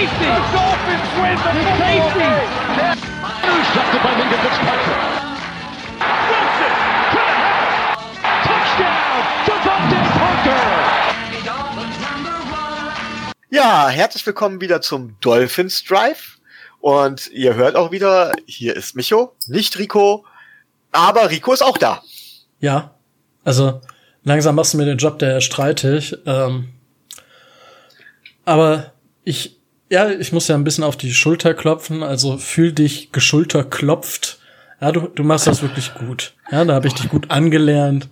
safety. The Dolphins win the safety. Intercepted by Minka Fitzpatrick. Wilson to the house. Touchdown, Devontae Parker. Ja, herzlich willkommen wieder zum Dolphins Drive. Und ihr hört auch wieder, hier ist Micho, nicht Rico, aber Rico ist auch da. Ja, also langsam machst du mir den Job der streitig. Ähm, aber ich, ja, ich muss ja ein bisschen auf die Schulter klopfen, also fühl dich geschulterklopft. Ja, du, du machst das wirklich gut. Ja, da habe ich dich gut angelernt.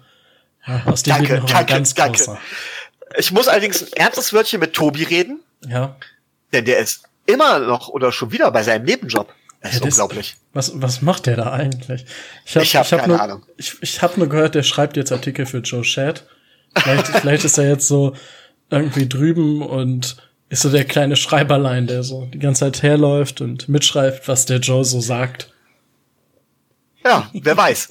Ja, aus dem Danke, noch danke, ganz danke. großer. Ich muss allerdings ein ernstes Wörtchen mit Tobi reden, Ja. denn der ist immer noch oder schon wieder bei seinem Nebenjob. Das ist Ja, das- unglaublich. Was, was macht der da eigentlich? Ich habe Ich hab keine nur, Ahnung. Ich, ich hab nur gehört, der schreibt jetzt Artikel für Joe Chat. Vielleicht, vielleicht ist er jetzt so irgendwie drüben und ist so der kleine Schreiberlein, der so die ganze Zeit herläuft und mitschreibt, was der Joe so sagt. Ja, wer weiß.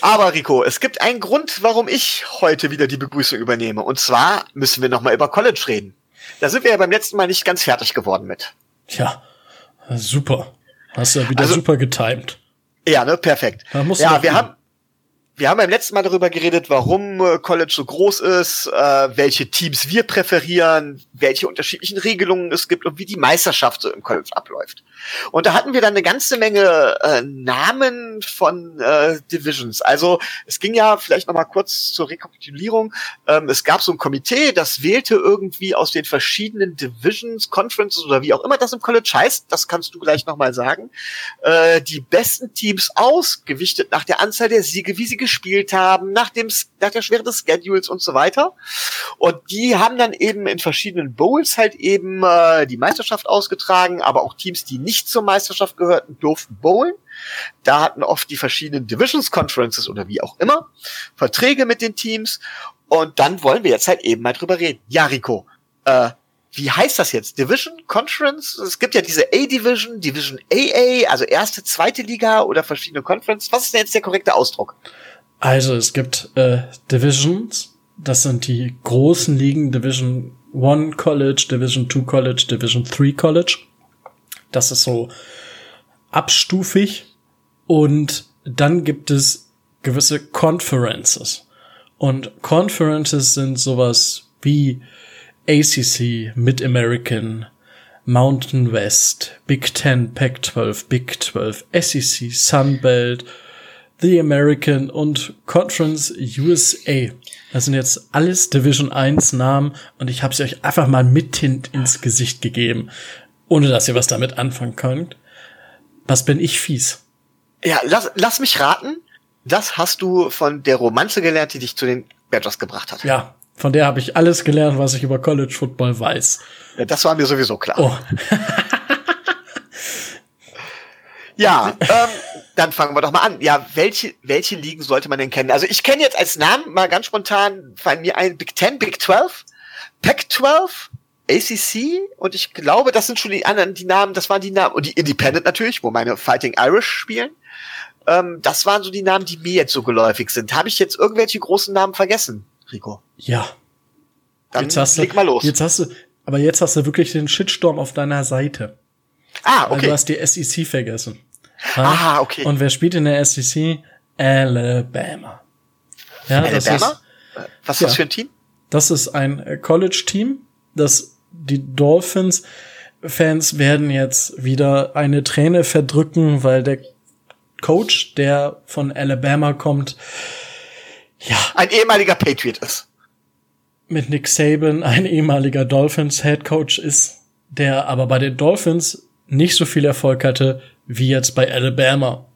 Aber Rico, es gibt einen Grund, warum ich heute wieder die Begrüßung übernehme. Und zwar müssen wir nochmal über College reden. Da sind wir ja beim letzten Mal nicht ganz fertig geworden mit. Tja, super. Hast du ja wieder Also- super getimed. Ja, ne, perfekt. Ja, wir haben, wir haben beim letzten Mal darüber geredet, warum äh, College so groß ist, äh, welche Teams wir präferieren, welche unterschiedlichen Regelungen es gibt und wie die Meisterschaft so im College abläuft. Und da hatten wir dann eine ganze Menge äh, Namen von äh, Divisions. Also es ging ja vielleicht noch mal kurz zur Rekapitulierung. Ähm, es gab so ein Komitee, das wählte irgendwie aus den verschiedenen Divisions, Conferences oder wie auch immer das im College heißt. Das kannst du gleich noch mal sagen äh, die besten Teams aus, gewichtet nach der Anzahl der Siege, wie sie gespielt haben, nach dem nach der Schwere des Schedules und so weiter. Und die haben dann eben in verschiedenen Bowls halt eben äh, die Meisterschaft ausgetragen, aber auch Teams, die nicht zur Meisterschaft gehörten, durften bowlen. Da hatten oft die verschiedenen Divisions Conferences oder wie auch immer Verträge mit den Teams. Und dann wollen wir jetzt halt eben mal drüber reden. Ja, Rico, äh, wie heißt das jetzt? Division, Conference? Es gibt ja diese A-Division, Division AA, also erste, zweite Liga oder verschiedene Conference. Was ist denn jetzt der korrekte Ausdruck? Also es gibt äh, Divisions, das sind die großen Ligen, Division 1 College, Division 2 College, Division 3 College. Das ist so abstufig. Und dann gibt es gewisse Conferences. Und Conferences sind sowas wie ACC, Mid-American, Mountain West, Big Ten, Pac-12, Big 12, SEC, Sunbelt, The American und Conference USA. Das sind jetzt alles Division 1 Namen und ich habe sie euch einfach mal mit ins Gesicht gegeben, ohne dass ihr was damit anfangen könnt. Was bin ich fies? Ja, lass, lass mich raten. Das hast du von der Romanze gelernt, die dich zu den Badgers gebracht hat. Ja, von der habe ich alles gelernt, was ich über College Football weiß. Ja, das war mir sowieso klar. Oh, Ja, ähm, dann fangen wir doch mal an. Ja, welche, welche Ligen sollte man denn kennen? Also ich kenne jetzt als Namen mal ganz spontan fallen mir ein Big Ten, Big 12, Pac 12, ACC und ich glaube, das sind schon die anderen, die Namen, das waren die Namen, und die Independent natürlich, wo meine Fighting Irish spielen. Ähm, das waren so die Namen, die mir jetzt so geläufig sind. Habe ich jetzt irgendwelche großen Namen vergessen, Rico? ja. Dann Jetzt hast du, leg mal los. Jetzt hast du, aber jetzt hast du wirklich den Shitstorm auf deiner Seite. ah, Weil okay. du hast die SEC vergessen. Aha, okay. Und wer spielt in der SEC? Alabama. Ja, das Alabama? ist, Was ist ja. das für ein Team? das ist ein äh, College-Team, das die Dolphins-Fans werden jetzt wieder eine Träne verdrücken, weil der Coach, der von Alabama kommt, ja, Ein ehemaliger Patriot ist. mit Nick Saban ein ehemaliger Dolphins Head Coach ist, der aber bei den Dolphins nicht so viel Erfolg hatte wie jetzt bei Alabama.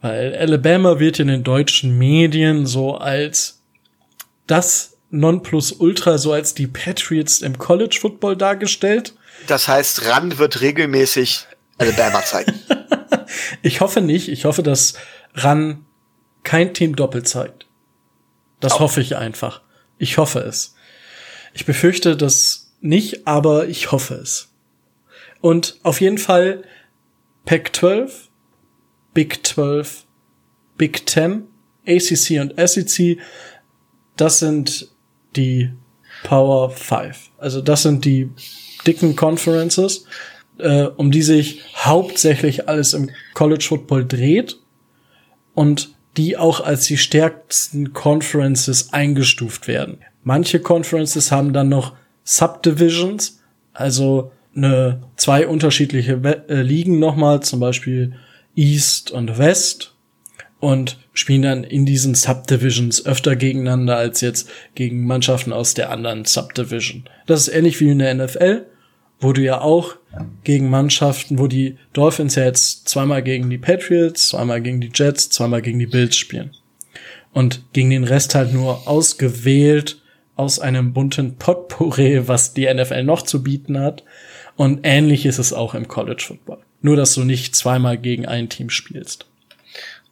Weil Alabama wird in den deutschen Medien so als das Nonplusultra, so als die Patriots im College Football dargestellt. Das heißt, Rand wird regelmäßig Alabama zeigen. Ich hoffe nicht. Ich hoffe, dass RAN kein Team doppelt zeigt. Das Auch. hoffe ich einfach. Ich hoffe es. Ich befürchte das nicht, aber ich hoffe es. Und auf jeden Fall Pac-12, Big 12, Big 10, ACC und SEC, das sind die Power 5. Also das sind die dicken Conferences, äh, um die sich hauptsächlich alles im College Football dreht und die auch als die stärksten Conferences eingestuft werden. Manche Conferences haben dann noch Subdivisions, also eine zwei unterschiedliche äh, Ligen nochmal, zum Beispiel East und West und spielen dann in diesen Subdivisions öfter gegeneinander als jetzt gegen Mannschaften aus der anderen Subdivision. Das ist ähnlich wie in der NFL, wo du ja auch gegen Mannschaften, wo die Dolphins ja jetzt zweimal gegen die Patriots, zweimal gegen die Jets, zweimal gegen die Bills spielen. Und gegen den Rest halt nur ausgewählt aus einem bunten Potpourri, was die NFL noch zu bieten hat. Und ähnlich ist es auch im College Football. Nur, dass du nicht zweimal gegen ein Team spielst.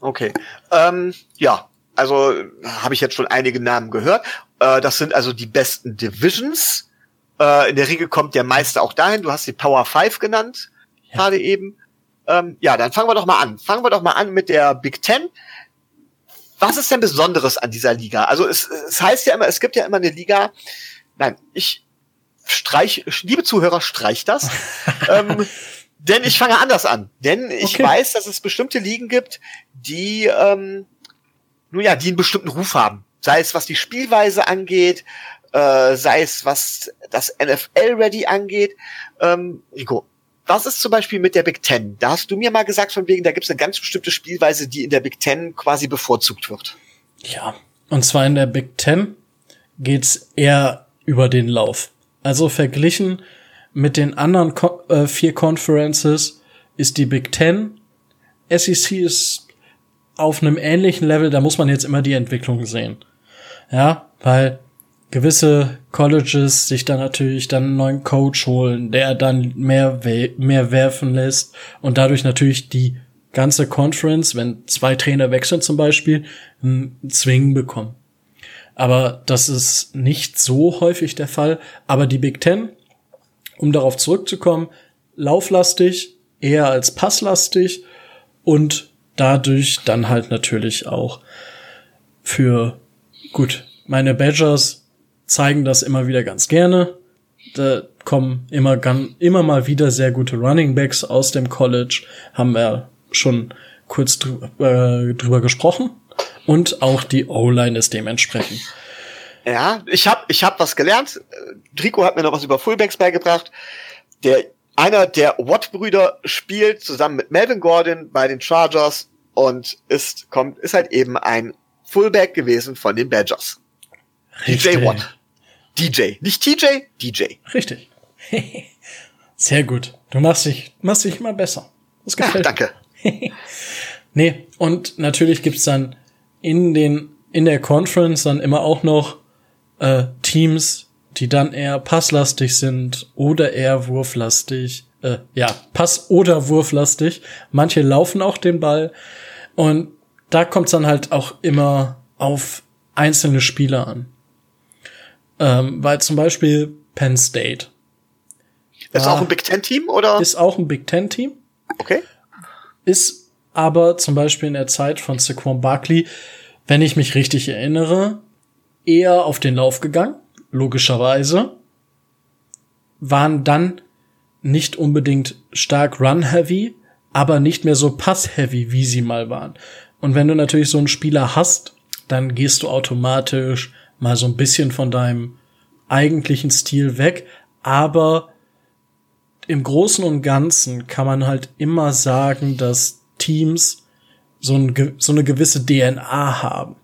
Okay. Ähm, ja, also habe ich jetzt schon einige Namen gehört. Äh, das sind also die besten Divisions. Äh, in der Regel kommt der Meister auch dahin. Du hast die Power 5 genannt, ja. gerade eben. Ähm, ja, dann fangen wir doch mal an. Fangen wir doch mal an mit der Big Ten. Was ist denn Besonderes an dieser Liga? Also es, es heißt ja immer, es gibt ja immer eine Liga. Nein, ich streich, liebe Zuhörer, streich das. ähm, denn ich fange anders an. Denn ich okay. weiß, dass es bestimmte Ligen gibt, die, ähm, nun ja, die einen bestimmten Ruf haben. Sei es was die Spielweise angeht, äh, sei es was das NFL-Ready angeht. Ähm, Rico, was ist zum Beispiel mit der Big Ten? Da hast du mir mal gesagt, von wegen, da gibt es eine ganz bestimmte Spielweise, die in der Big Ten quasi bevorzugt wird. Ja, und zwar in der Big Ten geht's eher über den Lauf. Also verglichen mit den anderen Co äh, vier Conferences ist die Big Ten. SEC ist auf einem ähnlichen Level, da muss man jetzt immer die Entwicklung sehen. Ja, weil gewisse Colleges sich dann natürlich dann einen neuen Coach holen, der dann mehr, mehr werfen lässt und dadurch natürlich die ganze Conference, wenn zwei Trainer wechseln zum Beispiel, einen Zwingen bekommen. Aber das ist nicht so häufig der Fall. Aber die Big Ten, um darauf zurückzukommen, lauflastig, eher als passlastig und dadurch dann halt natürlich auch für gut. Meine Badgers zeigen das immer wieder ganz gerne. Da kommen immer, immer mal wieder sehr gute Running Backs aus dem College, haben wir schon kurz drüber, äh, drüber gesprochen. Und auch die O-Line ist dementsprechend. Ja, ich habe ich hab was gelernt. Drico hat mir noch was über Fullbacks beigebracht. Der einer der Watt-Brüder spielt zusammen mit Melvin Gordon bei den Chargers und ist kommt ist halt eben ein Fullback gewesen von den Badgers. Richtig. DJ Watt. DJ. Nicht TJ, DJ. Richtig. Sehr gut. Du machst dich, machst dich immer besser. Das gefällt ja, danke. nee, und natürlich gibt's dann in den, in der Conference dann immer auch noch äh, Teams, die dann eher passlastig sind oder eher wurflastig. Äh, ja, Pass- oder wurflastig. Manche laufen auch den Ball. Und da kommt's dann halt auch immer auf einzelne Spieler an. Ähm, weil zum Beispiel Penn State. Ist auch ein Big Ten Team oder? Ist auch ein Big Ten Team. Okay. Ist aber zum Beispiel in der Zeit von Saquon Barkley, wenn ich mich richtig erinnere, eher auf den Lauf gegangen, logischerweise. Waren dann nicht unbedingt stark run-heavy, aber nicht mehr so pass-heavy, wie sie mal waren. Und wenn du natürlich so einen Spieler hast, dann gehst du automatisch mal so ein bisschen von deinem eigentlichen Stil weg, aber im Großen und Ganzen kann man halt immer sagen, dass Teams so, ein, so eine gewisse DNA haben.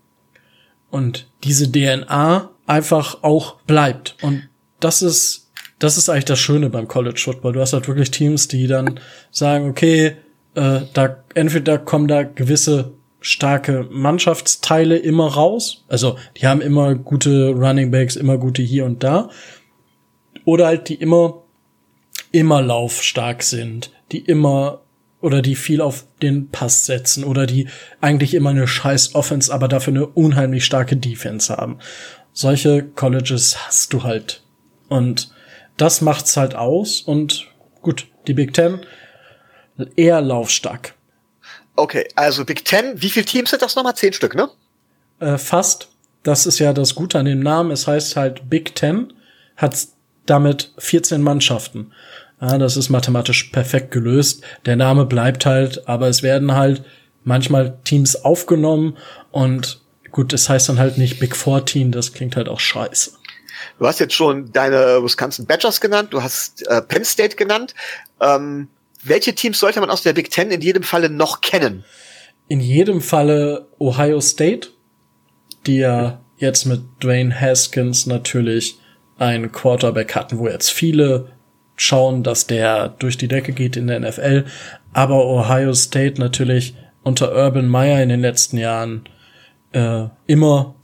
Und diese DNA einfach auch bleibt. Und das ist, das ist eigentlich das Schöne beim College Football. Du hast halt wirklich Teams, die dann sagen, okay, äh, da entweder kommen da gewisse starke Mannschaftsteile immer raus. Also die haben immer gute Running Backs, immer gute hier und da. Oder halt die immer immer laufstark sind, die immer oder die viel auf den Pass setzen oder die eigentlich immer eine scheiß Offense, aber dafür eine unheimlich starke Defense haben. Solche Colleges hast du halt. Und das macht's halt aus und gut, die Big Ten eher laufstark. Okay, also Big Ten, wie viele Teams sind das nochmal? Zehn Stück, ne? Äh, fast. Das ist ja das Gute an dem Namen. Es heißt halt Big Ten. Hat damit 14 Mannschaften. Ja, das ist mathematisch perfekt gelöst. Der Name bleibt halt, aber es werden halt manchmal Teams aufgenommen und gut, es das heißt dann halt nicht Big Four Team, das klingt halt auch scheiße. Du hast jetzt schon deine Wisconsin Badgers genannt, du hast äh, Penn State genannt. Ähm, welche Teams sollte man aus der Big Ten in jedem Falle noch kennen? In jedem Falle Ohio State, die ja jetzt mit Dwayne Haskins natürlich einen Quarterback hatten, wo jetzt viele schauen, dass der durch die Decke geht in der NFL. Aber Ohio State natürlich unter Urban Meyer in den letzten Jahren äh, immer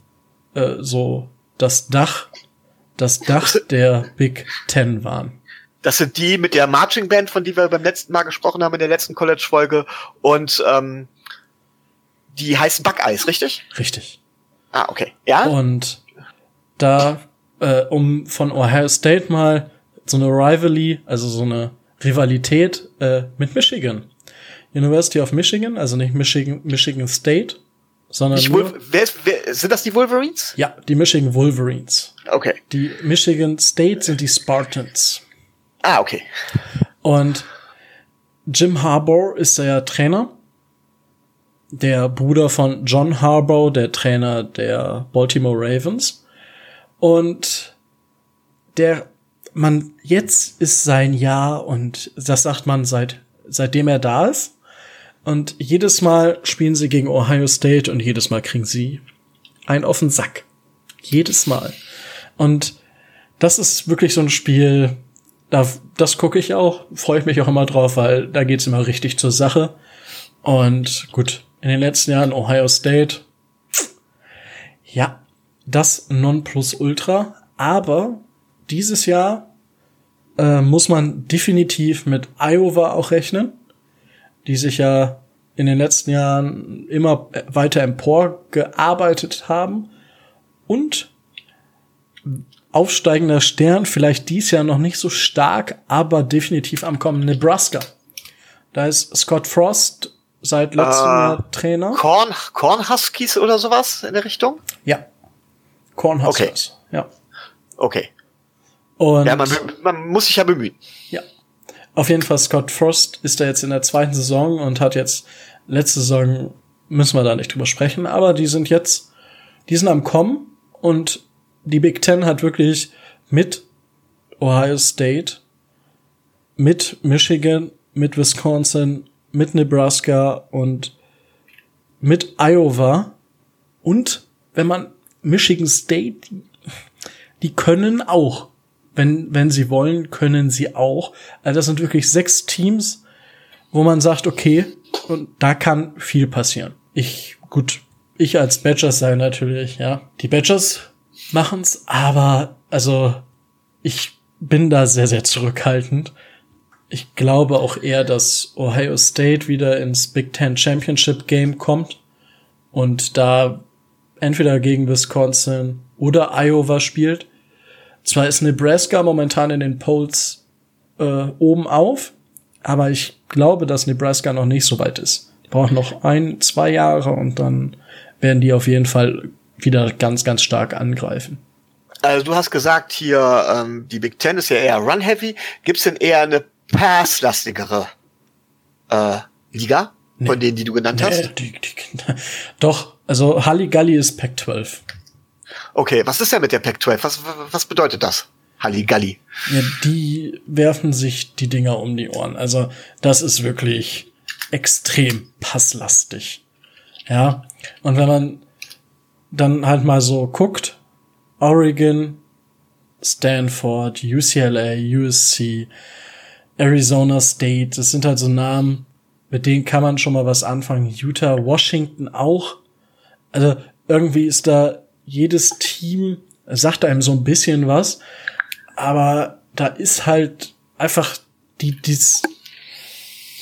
äh, so das Dach, das Dach der Big Ten waren. Das sind die mit der Marching Band, von die wir beim letzten Mal gesprochen haben in der letzten College-Folge. Und ähm, die heißen Buckeyes, richtig? Richtig. Ah, okay. Ja. Und da, äh, um von Ohio State mal so eine Rivalry, also so eine Rivalität äh, mit Michigan. University of Michigan, also nicht Michigan, Michigan State, sondern nur, wer, wer, sind das die Wolverines? Ja, die Michigan Wolverines. Okay. Die Michigan State sind die Spartans. Ah, okay. Und Jim Harbour ist der Trainer. Der Bruder von John Harbaugh, der Trainer der Baltimore Ravens. Und der man, jetzt ist sein Jahr und das sagt man seit, seitdem er da ist. Und jedes Mal spielen sie gegen Ohio State und jedes Mal kriegen sie einen auf den Sack. Jedes Mal. Und das ist wirklich so ein Spiel, da, das gucke ich auch, freue ich mich auch immer drauf, weil da geht's immer richtig zur Sache. Und gut, in den letzten Jahren Ohio State, ja, das Nonplusultra, aber dieses Jahr äh, muss man definitiv mit Iowa auch rechnen, die sich ja in den letzten Jahren immer weiter emporgearbeitet haben und aufsteigender Stern, vielleicht dies Jahr noch nicht so stark, aber definitiv am kommen Nebraska. Da ist Scott Frost seit letztem uh, Jahr Trainer. Corn, Corn Huskies oder sowas in der Richtung? Ja. Corn Huskies. Okay. Ja. Okay. Und ja, man, man muss sich ja bemühen. Ja. Auf jeden Fall, Scott Frost ist da jetzt in der zweiten Saison und hat jetzt letzte Saison, müssen wir da nicht drüber sprechen, aber die sind jetzt, die sind am Kommen und die Big Ten hat wirklich mit Ohio State, mit Michigan, mit Wisconsin, mit Nebraska und mit Iowa und wenn man Michigan State, die können auch wenn, wenn sie wollen, können sie auch. Also das sind wirklich sechs Teams, wo man sagt, okay, und da kann viel passieren. Ich, gut, ich als Badgers sage natürlich, ja, die Badgers machen's, aber also ich bin da sehr, sehr zurückhaltend. Ich glaube auch eher, dass Ohio State wieder ins Big Ten Championship Game kommt und da entweder gegen Wisconsin oder Iowa spielt. Zwar ist Nebraska momentan in den Polls äh, oben auf, aber ich glaube, dass Nebraska noch nicht so weit ist. Die brauchen noch ein, zwei Jahre und dann werden die auf jeden Fall wieder ganz, ganz stark angreifen. Also du hast gesagt hier, ähm, die Big Ten ist ja eher run-heavy. Gibt es denn eher eine pass-lastigere äh, Liga nee. von denen, die du genannt nee, hast? Die, die, doch, also Halligalli ist Pac-12. Okay, was ist denn mit der Pac-12? Was, was bedeutet das? Halligalli. Ja, die werfen sich die Dinger um die Ohren. Also, das ist wirklich extrem passlastig. Ja. Und wenn man dann halt mal so guckt, Oregon, Stanford, UCLA, USC, Arizona State, das sind halt so Namen, mit denen kann man schon mal was anfangen. Utah, Washington auch. Also irgendwie ist da jedes Team sagt einem so ein bisschen was, aber da ist halt einfach die, dies,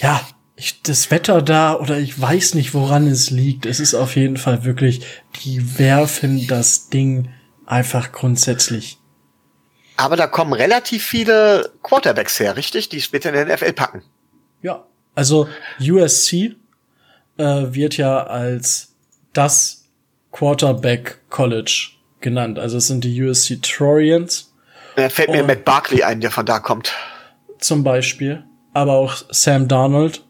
ja, ich, das Wetter da oder ich weiß nicht, woran es liegt. Es ist auf jeden Fall wirklich, die werfen das Ding einfach grundsätzlich. Aber da kommen relativ viele Quarterbacks her, richtig? Die später in der NFL packen. Ja, also USC äh, wird ja als das Quarterback College genannt. Also es sind die USC Trojans. Da fällt mir Matt Barkley ein, der von da kommt. Zum Beispiel. Aber auch Sam Darnold,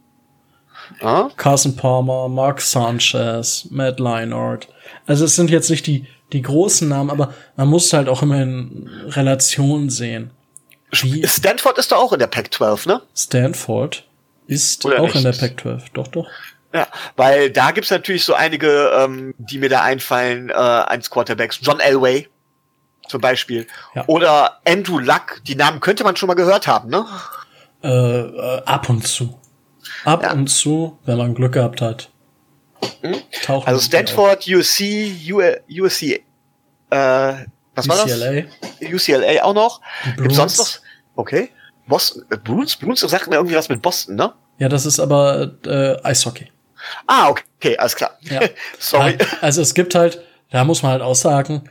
Ja? Carson Palmer, Mark Sanchez, Matt Leinart. Also es sind jetzt nicht die, die großen Namen, aber man muss halt auch immer in Relation sehen. Wie Stanford ist doch auch in der Pac-12, ne? Stanford ist Oder auch in der nicht? Pac-12. Doch, doch. Ja, weil da gibt's natürlich so einige, ähm, die mir da einfallen, äh, eines Quarterbacks. John Elway zum Beispiel. Ja. Oder Andrew Luck. Die Namen könnte man schon mal gehört haben, ne? Äh, äh, ab und zu. Ab Ja. und zu, wenn man Glück gehabt hat. Tauchen Also Stanford, USC, USC, äh, was war auf. das? UCLA. UCLA auch noch. Gibt's sonst noch? Okay. Boston, äh, Bruins? Bruins sagt mir irgendwie was mit Boston, ne? Ja, das ist aber äh, Eishockey. Ah, okay, okay alles klar. Ja. Sorry. Also es gibt halt, da muss man halt auch sagen,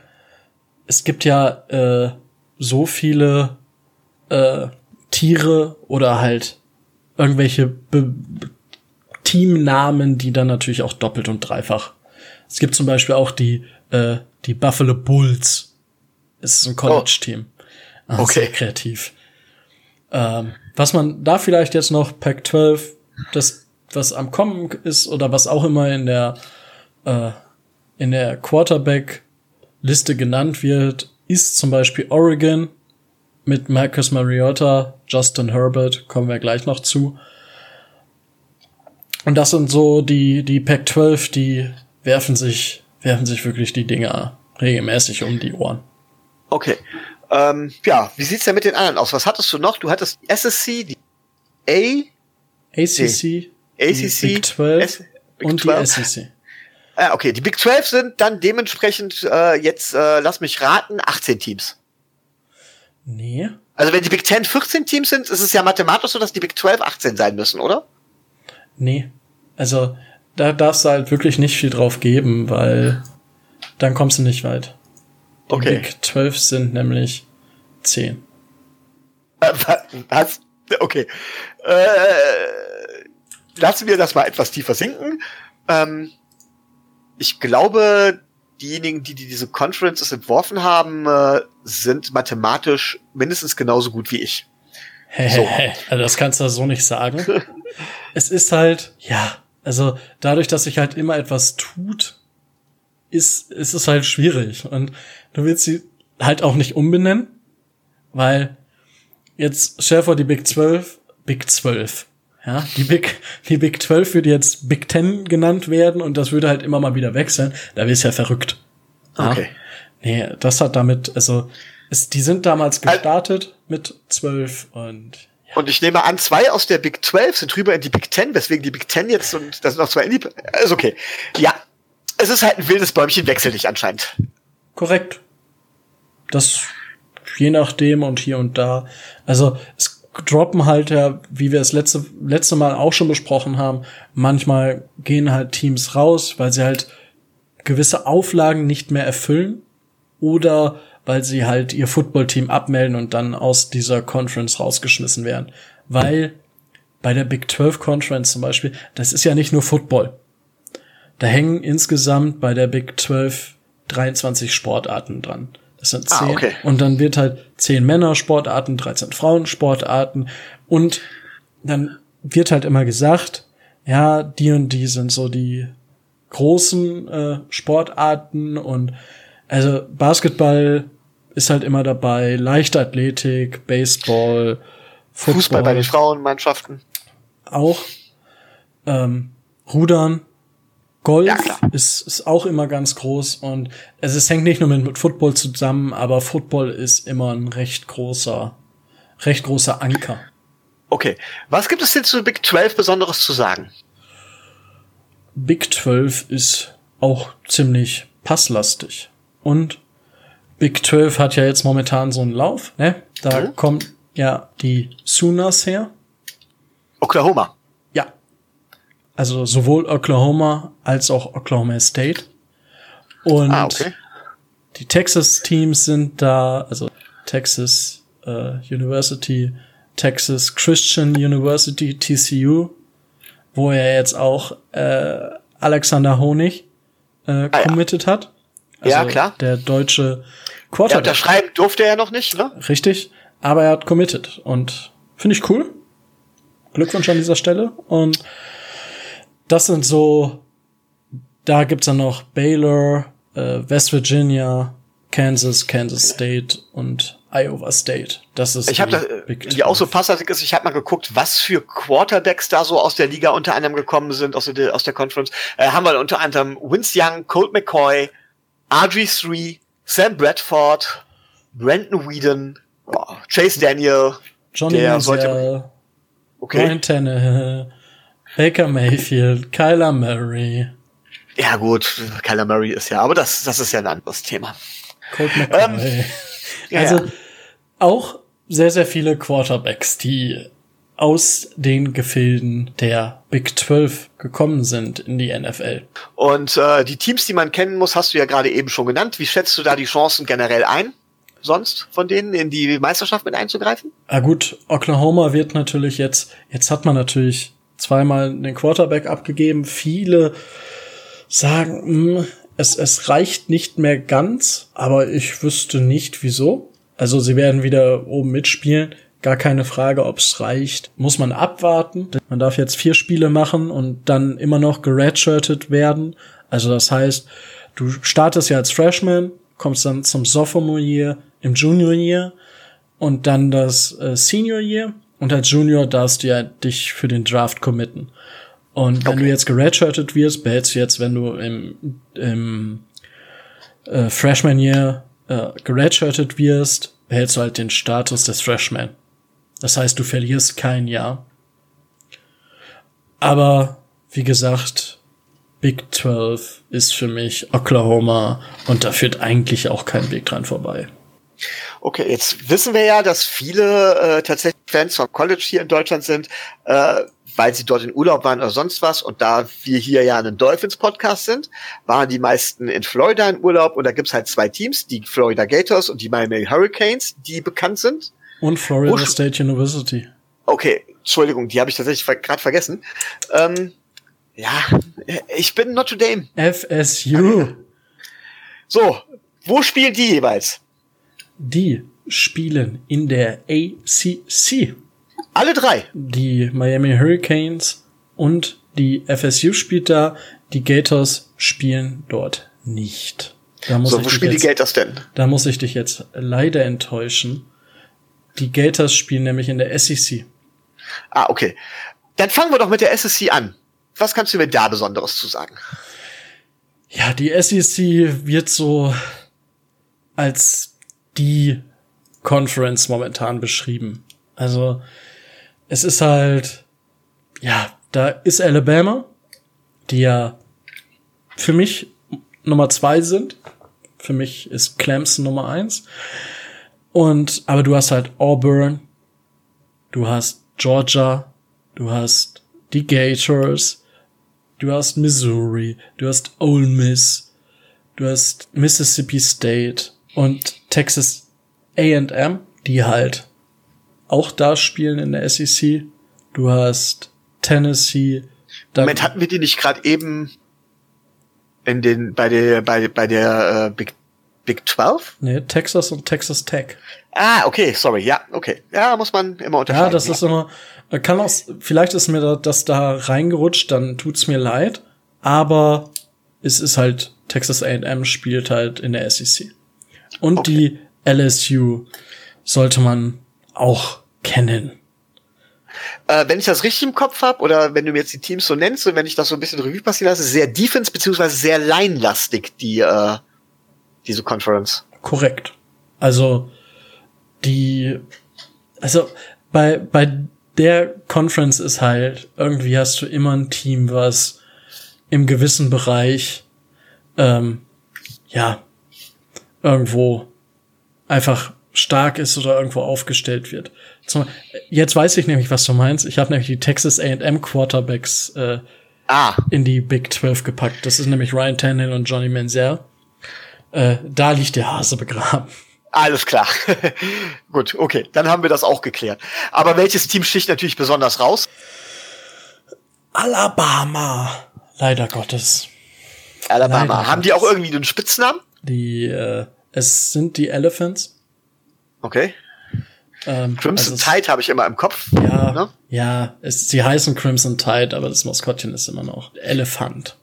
es gibt ja äh, so viele äh, Tiere oder halt irgendwelche Be Teamnamen, die dann natürlich auch doppelt und dreifach. Es gibt zum Beispiel auch die äh, die Buffalo Bulls. Es ist ein College-Team. Ah, Okay. Sehr kreativ. Ähm, was man da vielleicht jetzt noch Pac-12, das was am Kommen ist oder was auch immer in der äh, in der Quarterback-Liste genannt wird, ist zum Beispiel Oregon mit Marcus Mariota, Justin Herbert, kommen wir gleich noch zu. Und das sind so die, die Pac-12, die werfen sich, werfen sich wirklich die Dinger regelmäßig um die Ohren. Okay. Ähm, ja, wie sieht's denn mit den anderen aus? Was hattest du noch? Du hattest die SSC, die A, ACC, ACC, die Big 12 S- Big und 12. die SEC. Ah, okay, die Big 12 sind dann dementsprechend äh, jetzt, äh, lass mich raten, 18 Teams. Nee, Also wenn die Big 10 14 Teams sind, ist es ja mathematisch so, dass die Big 12 18 sein müssen, oder? nee. Also, da darfst du halt wirklich nicht viel drauf geben, weil dann kommst du nicht weit. Die Okay. Big 12 sind nämlich 10. Äh, wa- Was? Okay. Äh, lassen wir das mal etwas tiefer sinken. Ähm, ich glaube, diejenigen, die, die diese Conferences entworfen haben, äh, sind mathematisch mindestens genauso gut wie ich. So. Also das kannst du so nicht sagen. es ist halt, ja, also dadurch, dass sich halt immer etwas tut, ist, ist es halt schwierig. Und du willst sie halt auch nicht umbenennen, weil jetzt stell vor, die Big 12, Big 12. Ja, die Big, die Big 12 würde jetzt Big 10 genannt werden und das würde halt immer mal wieder wechseln. Da wirst du ja verrückt. Ja. Okay. Nee, das hat damit, also, es, die sind damals gestartet mit 12 und Und ich nehme an, zwei aus der Big 12 sind rüber in die Big 10, weswegen die Big 10 jetzt und da sind noch zwei in die. Ist okay. Ja. Es ist halt ein wildes Bäumchen, wechsel dich anscheinend. korrekt. Das je nachdem und hier und da. Also es droppen halt ja, wie wir es letzte, letzte Mal auch schon besprochen haben, manchmal gehen halt Teams raus, weil sie halt gewisse Auflagen nicht mehr erfüllen oder weil sie halt ihr Footballteam abmelden und dann aus dieser Conference rausgeschmissen werden. Weil bei der Big 12 Conference zum Beispiel, das ist ja nicht nur Football. Da hängen insgesamt bei der Big 12 23 Sportarten dran. Das sind Ah, 10. okay. Und dann wird halt 10 Männer-Sportarten, 13 Frauen-Sportarten. Und dann wird halt immer gesagt, ja, die und die sind so die großen äh, Sportarten und also Basketball ist halt immer dabei, Leichtathletik, Baseball, Football Fußball bei den Frauenmannschaften. auch. Ähm, Rudern, Golf Ja, ist, ist auch immer ganz groß und es, es hängt nicht nur mit, mit Football zusammen, aber Football ist immer ein recht großer, recht großer Anker. Okay. Was gibt es denn zu Big 12 Besonderes zu sagen? Big 12 ist auch ziemlich passlastig. Und Big 12 hat ja jetzt momentan so einen Lauf, ne? Da Mhm. kommt ja die Sooners her. Oklahoma. Ja. Also sowohl Oklahoma als auch Oklahoma State. Und Ah, okay. die Texas-Teams sind da, also Texas äh, University, Texas Christian University, TCU, wo er jetzt auch äh, Alexander Honig äh, Ah, ja. committed hat. Also Ja, klar. Der deutsche Ja, Quarterback. unterschreiben durfte er noch nicht, ne? Richtig, aber er hat committed und finde ich cool. Glückwunsch an dieser Stelle. Und das sind so, da gibt's dann noch Baylor, äh, West Virginia, Kansas, Kansas State und Iowa State. Das ist Ich habe da Big die auch so 12. passartig ist, ich habe mal geguckt, was für Quarterbacks da so aus der Liga unter anderem gekommen sind, aus der, aus der Conference. Äh, haben wir unter anderem Vince Young, Colt McCoy, RG3, Sam Bradford, Brandon Whedon, oh, Chase Daniel, Johnny der Manziel, sollte- okay. Ryan Tannehill, Baker Mayfield, Kyler Murray, Ja gut, Kyler Murray ist ja, aber das, das ist ja ein anderes Thema. Colt McCoy. Ähm, Ja, also ja. auch sehr, sehr viele Quarterbacks, die aus den Gefilden der Big 12 gekommen sind in die NFL. Und äh, die Teams, die man kennen muss, hast du ja gerade eben schon genannt. Wie schätzt du da die Chancen generell ein? Sonst von denen in die Meisterschaft mit einzugreifen? Ah gut, Oklahoma wird natürlich jetzt, jetzt hat man natürlich zweimal den Quarterback abgegeben. Viele sagen, hm, es, es reicht nicht mehr ganz, aber ich wüsste nicht wieso. Also sie werden wieder oben mitspielen. Gar keine Frage, ob es reicht. Muss man abwarten. Man darf jetzt vier Spiele machen und dann immer noch geredshirtet werden. Also das heißt, du startest ja als Freshman, kommst dann zum Sophomore Year, im Junior Year und dann das äh, Senior Year. Und als Junior darfst du ja dich für den Draft committen. Und wenn Okay. du jetzt geredshirtet wirst, behältst du jetzt, wenn du im, im äh, Freshman Year äh, geredshirtet wirst, behältst du halt den Status des Freshman. Das heißt, du verlierst kein Jahr. Aber wie gesagt, Big 12 ist für mich Oklahoma und da führt eigentlich auch kein Weg dran vorbei. Okay, jetzt wissen wir ja, dass viele äh, tatsächlich Fans vom College hier in Deutschland sind, äh, weil sie dort in Urlaub waren oder sonst was. Und da wir hier ja ein Dolphins-Podcast sind, waren die meisten in Florida in Urlaub. Und da gibt's halt zwei Teams, die Florida Gators und die Miami Hurricanes, die bekannt sind. Und Florida sch- State University. Okay, Entschuldigung, die habe ich tatsächlich ver gerade vergessen. Ähm, ja, ich bin Notre Dame. FSU. So, wo spielen die jeweils? Die spielen in der ACC. Alle drei. Die Miami Hurricanes und die FSU spielt da. Die Gators spielen dort nicht. Da muss, So, ich wo dich spielen die jetzt, Gators denn? da muss ich dich jetzt leider enttäuschen. Die Gators spielen nämlich in der SEC. Ah, okay. Dann fangen wir doch mit der SSC an. Was kannst du mir da Besonderes zu sagen? Ja, die SEC wird so als die Conference momentan beschrieben. Also es ist halt, ja, da ist Alabama, die ja für mich Nummer zwei sind. Für mich ist Clemson Nummer eins. Und, aber du hast halt Auburn, du hast Georgia, du hast die Gators, du hast Missouri, du hast Ole Miss, du hast Mississippi State und Texas A&M, die halt auch da spielen in der SEC. Du hast Tennessee. Moment, hatten wir die nicht gerade eben in den bei der bei bei der äh, Big Big 12? nee, Texas und Texas Tech. Ah, okay, sorry, ja, okay. Ja, muss man immer unterscheiden. Ja, das ist immer, kann auch, vielleicht ist mir da- das da reingerutscht, dann tut's mir leid, aber es ist halt, Texas A&M spielt halt in der SEC. Und Okay. die LSU sollte man auch kennen. äh, wenn ich das richtig im Kopf habe oder wenn du mir jetzt die Teams so nennst und wenn ich das so ein bisschen Revue passieren lasse, sehr Defense beziehungsweise sehr line-lastig die äh, diese Conference. Korrekt. Also, die, also, bei, bei der Conference ist halt, irgendwie hast du immer ein Team, was im gewissen Bereich, ähm, ja, irgendwo einfach stark ist oder irgendwo aufgestellt wird. Zum, jetzt weiß ich nämlich, was du meinst. Ich habe nämlich die Texas A&M Quarterbacks äh, Ah, in die Big 12 gepackt. Das ist nämlich Ryan Tannehill und Johnny Manziel. Äh, da liegt der Hase begraben. alles klar. Gut, okay, dann haben wir das auch geklärt. Aber welches Team sticht natürlich besonders raus? Alabama. Leider Gottes. Alabama. Leider haben die auch irgendwie einen Spitznamen? Die äh, Es sind die Elephants. Okay. Ähm, Crimson also Tide habe ich immer im Kopf. Ja, Ne? ja, es, sie heißen Crimson Tide, aber das Maskottchen ist immer noch Elefant.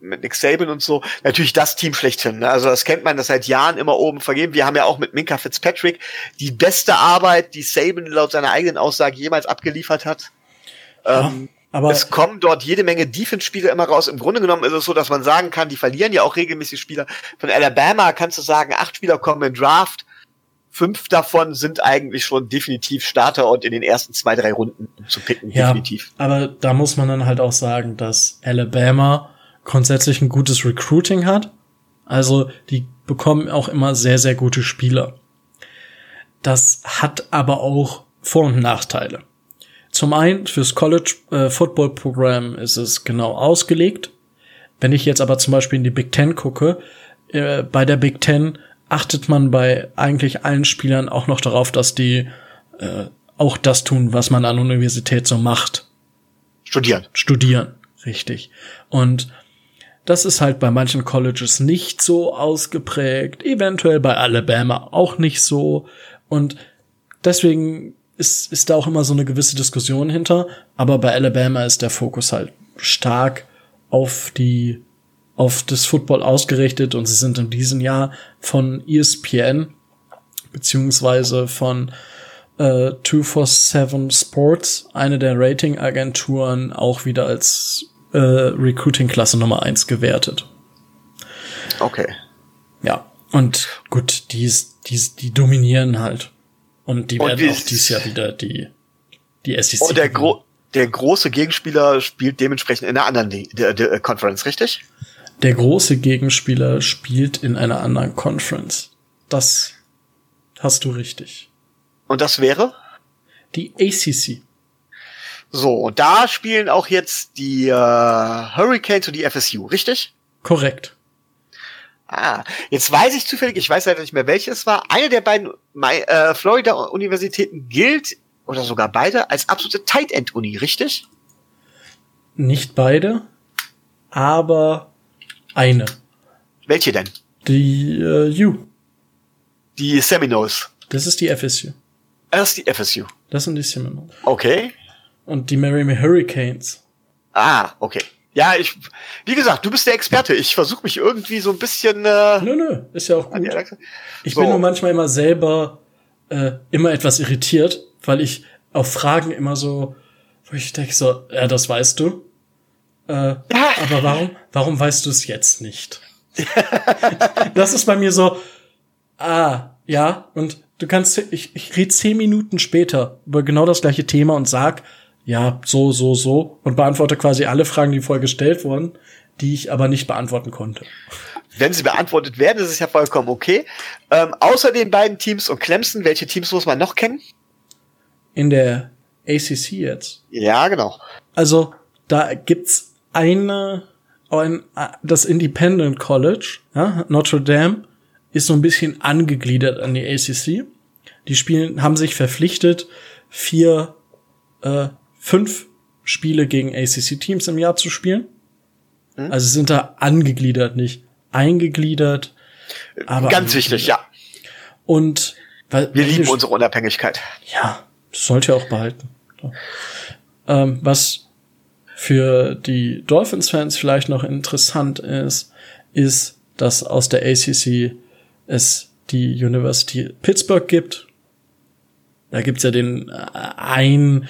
Mit Nick Saban und so. Natürlich das Team schlechthin. Ne? Also das kennt man, das seit Jahren immer oben vergeben. Wir haben ja auch mit Minka Fitzpatrick die beste Arbeit, die Saban laut seiner eigenen Aussage jemals abgeliefert hat. Ähm, aber es kommen dort jede Menge Defense-Spieler immer raus. Im Grunde genommen ist es so, dass man sagen kann, die verlieren ja auch regelmäßig Spieler. Von Alabama kannst du sagen, acht Spieler kommen in Draft. Fünf davon sind eigentlich schon definitiv Starter und in den ersten zwei, drei Runden zu picken, ja, definitiv. aber da muss man dann halt auch sagen, dass Alabama grundsätzlich ein gutes Recruiting hat. Also die bekommen auch immer sehr, sehr gute Spieler. Das hat aber auch Vor- und Nachteile. Zum einen fürs College äh, Football Programm ist es genau ausgelegt. Wenn ich jetzt aber zum Beispiel in die Big Ten gucke, äh, bei der Big Ten achtet man bei eigentlich allen Spielern auch noch darauf, dass die äh, auch das tun, was man an Universität so macht. Studieren. Studieren, richtig. Und das ist halt bei manchen Colleges nicht so ausgeprägt, eventuell bei Alabama auch nicht so. Und deswegen ist, ist da auch immer so eine gewisse Diskussion hinter. Aber bei Alabama ist der Fokus halt stark auf die, auf das Football ausgerichtet und sie sind in diesem Jahr von ESPN beziehungsweise von äh, 247 Sports, eine der Ratingagenturen, auch wieder als äh, Recruiting-Klasse Nummer eins gewertet. Okay. Ja. Und gut, die, ist, die, ist- die dominieren halt. Und die Und werden wie auch dieses Jahr wieder die, die SEC. Und der, gewinnen. gro der große Gegenspieler spielt dementsprechend in einer anderen Li- der, der Conference, richtig? der große Gegenspieler spielt in einer anderen Conference. Das hast du richtig. Und das wäre? Die ACC. So, und da spielen auch jetzt die äh, Hurricanes und die FSU, richtig? Korrekt. Ah, jetzt weiß ich zufällig, ich weiß leider nicht mehr, welches es war. Eine der beiden äh, Florida-Universitäten gilt, oder sogar beide, als absolute Tight End-Uni, richtig? Nicht beide, aber eine. Welche denn? Die äh, U. Die Seminoles. Das ist die FSU. Das ist die FSU. Das sind die Seminoles. Okay. Und die Merrimack Hurricanes. Ah, okay. Ja, ich, wie gesagt, du bist der Experte. Ich versuche mich irgendwie so ein bisschen. Äh, Nö, nö, ist ja auch gut. Ich So. bin nur manchmal immer selber äh, immer etwas irritiert, weil ich auf Fragen immer so, wo ich denke so, ja, das weißt du. Äh, Ja. aber warum, warum weißt du es jetzt nicht? das ist bei mir so, ah, ja, und du kannst, ich, ich rede zehn Minuten später über genau das gleiche Thema und sag, ja, so, so, so, und beantworte quasi alle Fragen, die vorher gestellt wurden, die ich aber nicht beantworten konnte. Wenn sie beantwortet werden, ist es ja vollkommen okay. Ähm, außer den beiden Teams und Clemson, welche Teams muss man noch kennen? In der ACC jetzt. Ja, genau. Also da gibt's eine, ein, das Independent College, ja, Notre Dame, ist so ein bisschen angegliedert an die ACC. Die spielen, haben sich verpflichtet, vier, äh, fünf Spiele gegen ACC-Teams im Jahr zu spielen. Hm. Also sind da angegliedert, nicht eingegliedert. Aber Ganz wichtig, ja. Und weil Wir lieben unsere Unabhängigkeit. ja, das sollte ihr auch behalten. So. Ähm, was für die Dolphins-Fans vielleicht noch interessant ist, ist, dass aus der ACC es die University Pittsburgh gibt. Da gibt's ja den äh, einen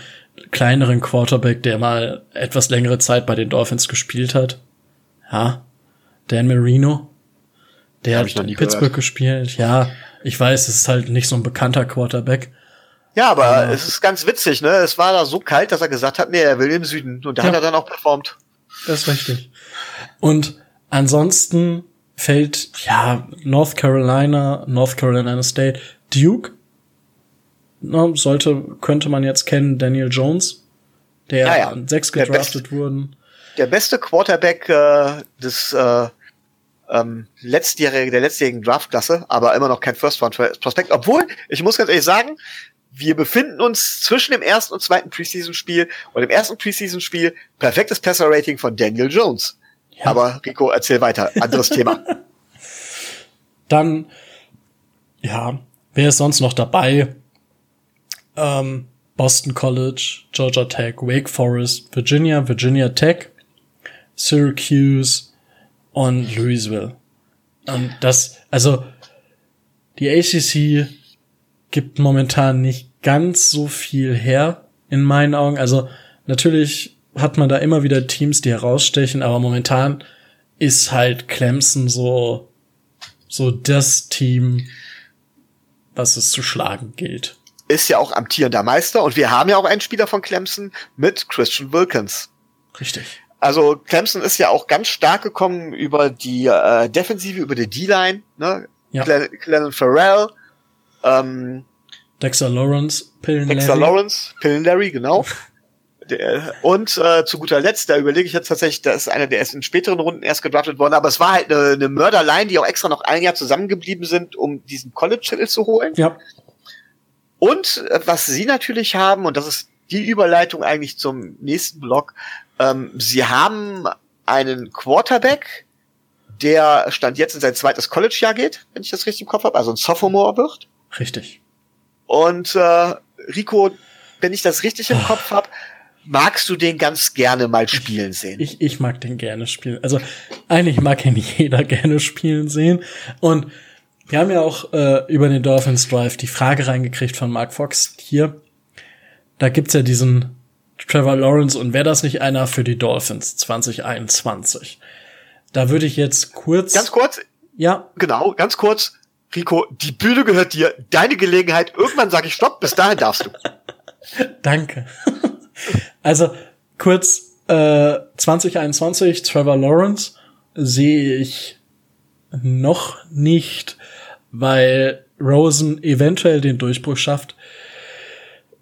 kleineren Quarterback, der mal etwas längere Zeit bei den Dolphins gespielt hat. Ja, Dan Marino. Der Hab hat in Pittsburgh gehört. gespielt. Ja, ich weiß, es ist halt nicht so ein bekannter Quarterback. Ja, aber es ist ganz witzig, ne? Es war da so kalt, dass er gesagt hat, nee, er will im Süden. Und da Ja. hat er dann auch performt. Das ist richtig. Und ansonsten fällt, ja, North Carolina, North Carolina State, Duke, ne, sollte, könnte man jetzt kennen, Daniel Jones, der Ja, ja. an sechs gedraftet wurden. Der beste Quarterback äh, des äh, ähm, letztjährigen, der letztjährigen Draftklasse, aber immer noch kein First Round Prospect. Obwohl, ich muss ganz ehrlich sagen, wir befinden uns zwischen dem ersten und zweiten Preseason-Spiel und im ersten Preseason-Spiel perfektes Passer-Rating von Daniel Jones. Ja. Aber Rico, erzähl weiter. Anderes Thema. Dann ja, wer ist sonst noch dabei? Ähm, Boston College, Georgia Tech, Wake Forest, Virginia, Virginia Tech, Syracuse und Louisville. Und das, also die ACC gibt momentan nicht ganz so viel her in meinen Augen. Also natürlich hat man da immer wieder Teams, die herausstechen, aber momentan ist halt Clemson so so das Team, was es zu schlagen gilt. Ist ja auch amtierender Meister und wir haben ja auch einen Spieler von Clemson mit Christian Wilkins. Richtig. Also Clemson ist ja auch ganz stark gekommen über die äh, Defensive, über die D-Line, ne? Ja. Cle Clellan Farrell, ähm, Dexter Lawrence, Pillen Dexter Lawrence, Pillenary, genau. Der, und äh, zu guter Letzt, da überlege ich jetzt tatsächlich, da ist einer, der ist in späteren Runden erst gedraftet worden, aber es war halt eine, eine Mörderline, die auch extra noch ein Jahr zusammengeblieben sind, um diesen College-Titel zu holen. Ja. Und äh, was sie natürlich haben, und das ist die Überleitung eigentlich zum nächsten Block, ähm, sie haben einen Quarterback, der Stand jetzt in sein zweites College-Jahr geht, wenn ich das richtig im Kopf habe, also ein Sophomore wird. Richtig. Und äh, Rico, wenn ich das richtig im Kopf habe, magst du den ganz gerne mal spielen sehen. Ich, ich mag den gerne spielen. Also eigentlich mag ihn jeder gerne spielen sehen. Und wir haben ja auch äh, über den Dolphins Drive die Frage reingekriegt von Mark Fox hier. Da gibt's ja diesen Trevor Lawrence und wäre das nicht einer für die Dolphins 2021? Da würde ich jetzt kurz. Ganz kurz, Ja, genau, ganz kurz. Rico, die Bühne gehört dir. Deine Gelegenheit. Irgendwann sage ich Stopp. Bis dahin darfst du. Danke. also kurz äh, 2021 Trevor Lawrence sehe ich noch nicht, weil Rosen eventuell den Durchbruch schafft.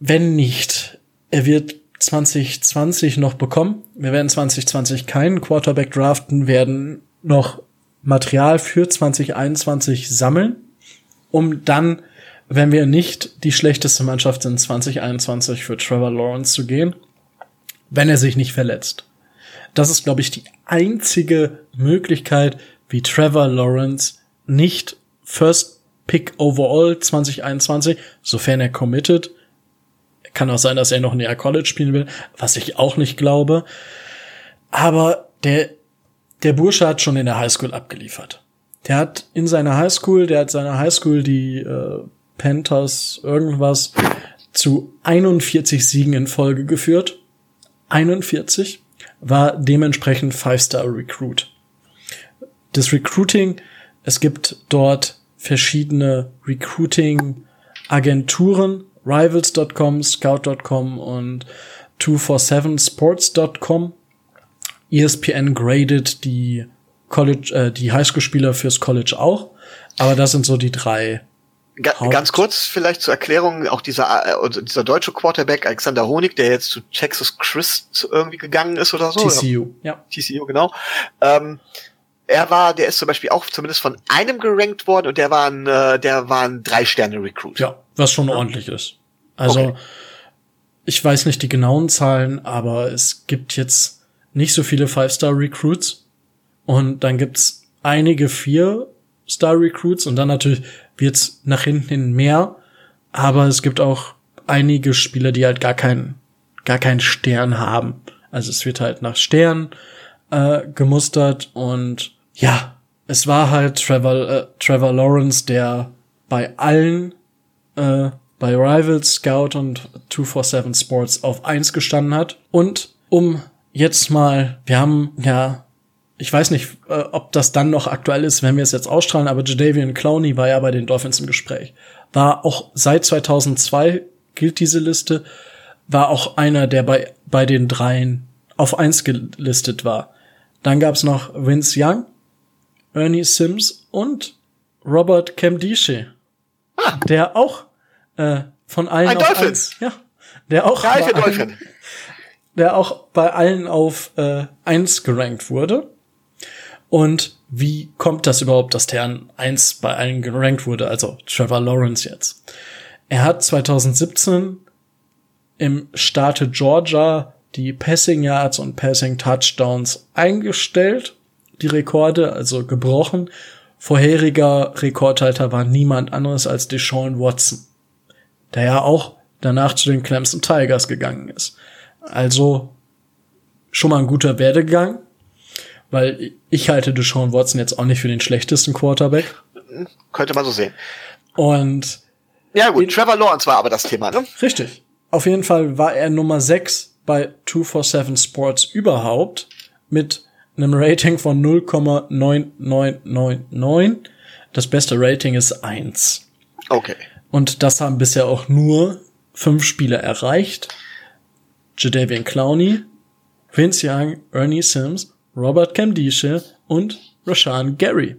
Wenn nicht, er wird 2020 noch bekommen. Wir werden 2020 keinen Quarterback draften, werden noch Material für 2021 sammeln, um dann, wenn wir nicht die schlechteste Mannschaft sind, 2021 für Trevor Lawrence zu gehen, wenn er sich nicht verletzt. Das ist, glaube ich, die einzige Möglichkeit, wie Trevor Lawrence nicht First Pick Overall 2021, sofern er committed, kann auch sein, dass er noch ein Jahr College spielen will, was ich auch nicht glaube. Aber der, der Bursche hat schon in der Highschool abgeliefert. Der hat in seiner Highschool, der hat seiner Highschool die äh, Panthers irgendwas zu 41 Siegen in Folge geführt. 41 war dementsprechend Five-Star Recruit. Das Recruiting, es gibt dort verschiedene Recruiting-Agenturen, Rivals.com, Scout.com und 247sports.com. ESPN gradet die College, äh, die Highschool-Spieler fürs College auch. Aber das sind so die drei. Ganz kurz vielleicht zur Erklärung, auch dieser, äh, dieser deutsche Quarterback Alexander Honig, der jetzt zu Texas Christ irgendwie gegangen ist oder so. TCU. Ja. TCU, genau. Ähm, er war, der ist zum Beispiel auch zumindest von einem gerankt worden und der war ein, äh, der war ein Drei-Sterne-Recruit. Ja, was schon ordentlich ist. Also, Okay. ich weiß nicht die genauen Zahlen, aber es gibt jetzt nicht so viele Five-Star-Recruits. Und dann gibt's einige Vier-Star-Recruits und dann natürlich wird's nach hinten hin mehr. Aber es gibt auch einige Spieler, die halt gar keinen, gar keinen Stern haben. Also es wird halt nach Stern äh, gemustert und ja, es war halt Trevor, äh, Trevor Lawrence, der bei allen äh, bei Rivals, Scout und 247 Sports auf eins gestanden hat. Und um jetzt mal, wir haben ja, ich weiß nicht, äh, ob das dann noch aktuell ist, wenn wir es jetzt ausstrahlen, aber Jadavian Clowney war ja bei den Dolphins im Gespräch. War auch seit 2002 gilt diese Liste, war auch einer, der bei, bei den dreien auf eins gelistet war. Dann gab's noch Vince Young, Ernie Sims und Robert Camdische, der auch äh, von allen Ein auf Dolphin. eins, ja, der auch für bei allen- der auch bei allen auf äh, 1 gerankt wurde. Und wie kommt das überhaupt, dass der an 1 bei allen gerankt wurde? Also Trevor Lawrence jetzt. Er hat 2017 im Staate Georgia die Passing Yards und Passing Touchdowns eingestellt, die Rekorde, also gebrochen, vorheriger Rekordhalter war niemand anderes als Deshaun Watson, der ja auch danach zu den Clemson Tigers gegangen ist. Also schon mal ein guter Werdegang, weil ich halte Deshaun Watson jetzt auch nicht für den schlechtesten Quarterback. Könnte man so sehen. Und ja gut, Trevor Lawrence war aber das Thema, ne? Richtig. Auf jeden Fall war er Nummer 6 bei 247 Sports überhaupt mit einem Rating von 0,9999. Das beste Rating ist 1. Okay. Und das haben bisher auch nur fünf Spieler erreicht. Jadavian Clowney, Vince Young, Ernie Sims, Robert Camdische und Rashan Gary,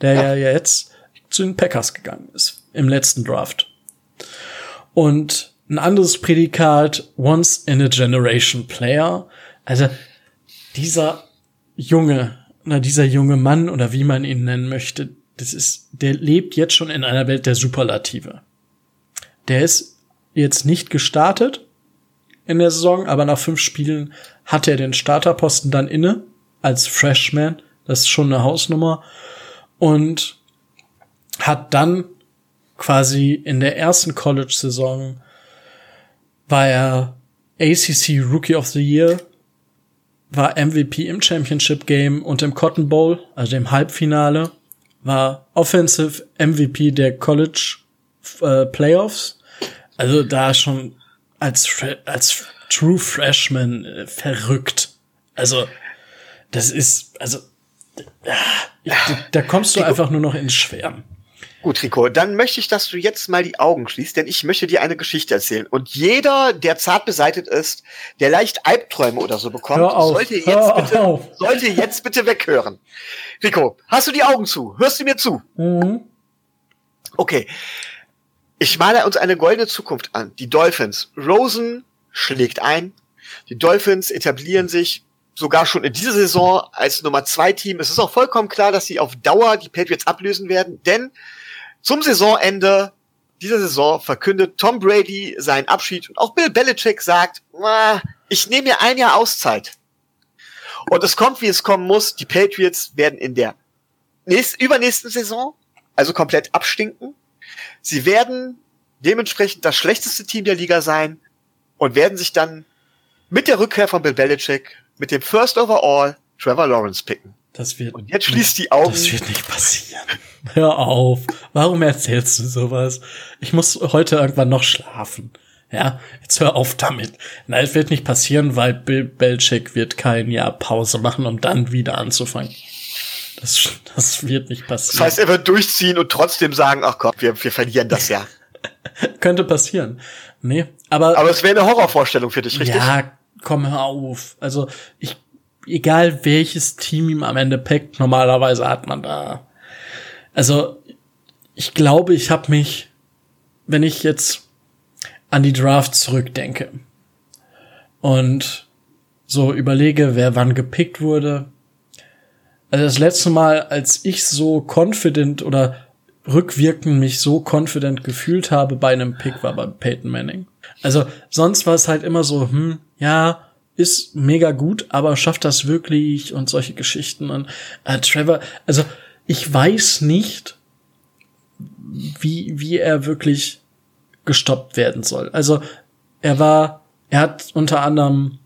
der ja. ja jetzt zu den Packers gegangen ist im letzten Draft. Und ein anderes Prädikat, Once in a Generation Player. Also dieser junge, na, dieser junge Mann oder wie man ihn nennen möchte, das ist, der lebt jetzt schon in einer Welt der Superlative. Der ist jetzt nicht gestartet in der Saison, aber nach fünf Spielen hat er den Starterposten dann inne als Freshman. Das ist schon eine Hausnummer. Und hat dann quasi in der ersten College-Saison war er ACC Rookie of the Year, war MVP im Championship Game und im Cotton Bowl, also dem Halbfinale, war Offensive MVP der College äh, Playoffs. Also da schon als als True Freshman äh, verrückt. Also das ist also ja, da kommst du einfach nur noch ins Schwärmen. Gut, Rico, dann möchte ich, dass du jetzt mal die Augen schließt, denn ich möchte dir eine Geschichte erzählen. Und jeder, der zart beseitet ist, der leicht Albträume oder so bekommt, auf, sollte, jetzt bitte, sollte jetzt bitte weghören. Rico, hast du die Augen zu? Hörst du mir zu? Mhm. Okay. Ich male uns eine goldene Zukunft an. Die Dolphins. Rosen schlägt ein. Die Dolphins etablieren sich sogar schon in dieser Saison als Nummer zwei Team. Es ist auch vollkommen klar, dass sie auf Dauer die Patriots ablösen werden, denn zum Saisonende dieser Saison verkündet Tom Brady seinen Abschied und auch Bill Belichick sagt, ich nehme mir ein Jahr Auszeit. Und es kommt, wie es kommen muss. Die Patriots werden in der nächsten, übernächsten Saison also komplett abstinken. Sie werden dementsprechend das schlechteste Team der Liga sein und werden sich dann mit der Rückkehr von Bill Belichick mit dem First Overall Trevor Lawrence picken. Das wird. Und jetzt schließt die Augen. Das wird nicht passieren. Hör auf. Warum erzählst du sowas? Ich muss heute irgendwann noch schlafen. Ja, jetzt hör auf damit. Nein, es wird nicht passieren, weil Bill Belichick wird kein Jahr Pause machen, um dann wieder anzufangen. Das, das wird nicht passieren. Das heißt, er wird durchziehen und trotzdem sagen, ach Gott, wir, wir verlieren das Jahr. Könnte passieren. Nee, aber. Aber es wäre eine Horrorvorstellung für dich, richtig? Ja, komm, hör auf. Also, ich egal welches Team ihm am Ende packt, normalerweise hat man da. Also ich glaube, ich habe mich, wenn ich jetzt an die Draft zurückdenke und so überlege, wer wann gepickt wurde. Also das letzte Mal, als ich so confident oder rückwirkend mich so confident gefühlt habe bei einem Pick, war bei Peyton Manning. Also sonst war es halt immer so, hm, ja, ist mega gut, aber schafft das wirklich und solche Geschichten und äh, Trevor, also ich weiß nicht, wie wie er wirklich gestoppt werden soll. Also er war, er hat unter anderem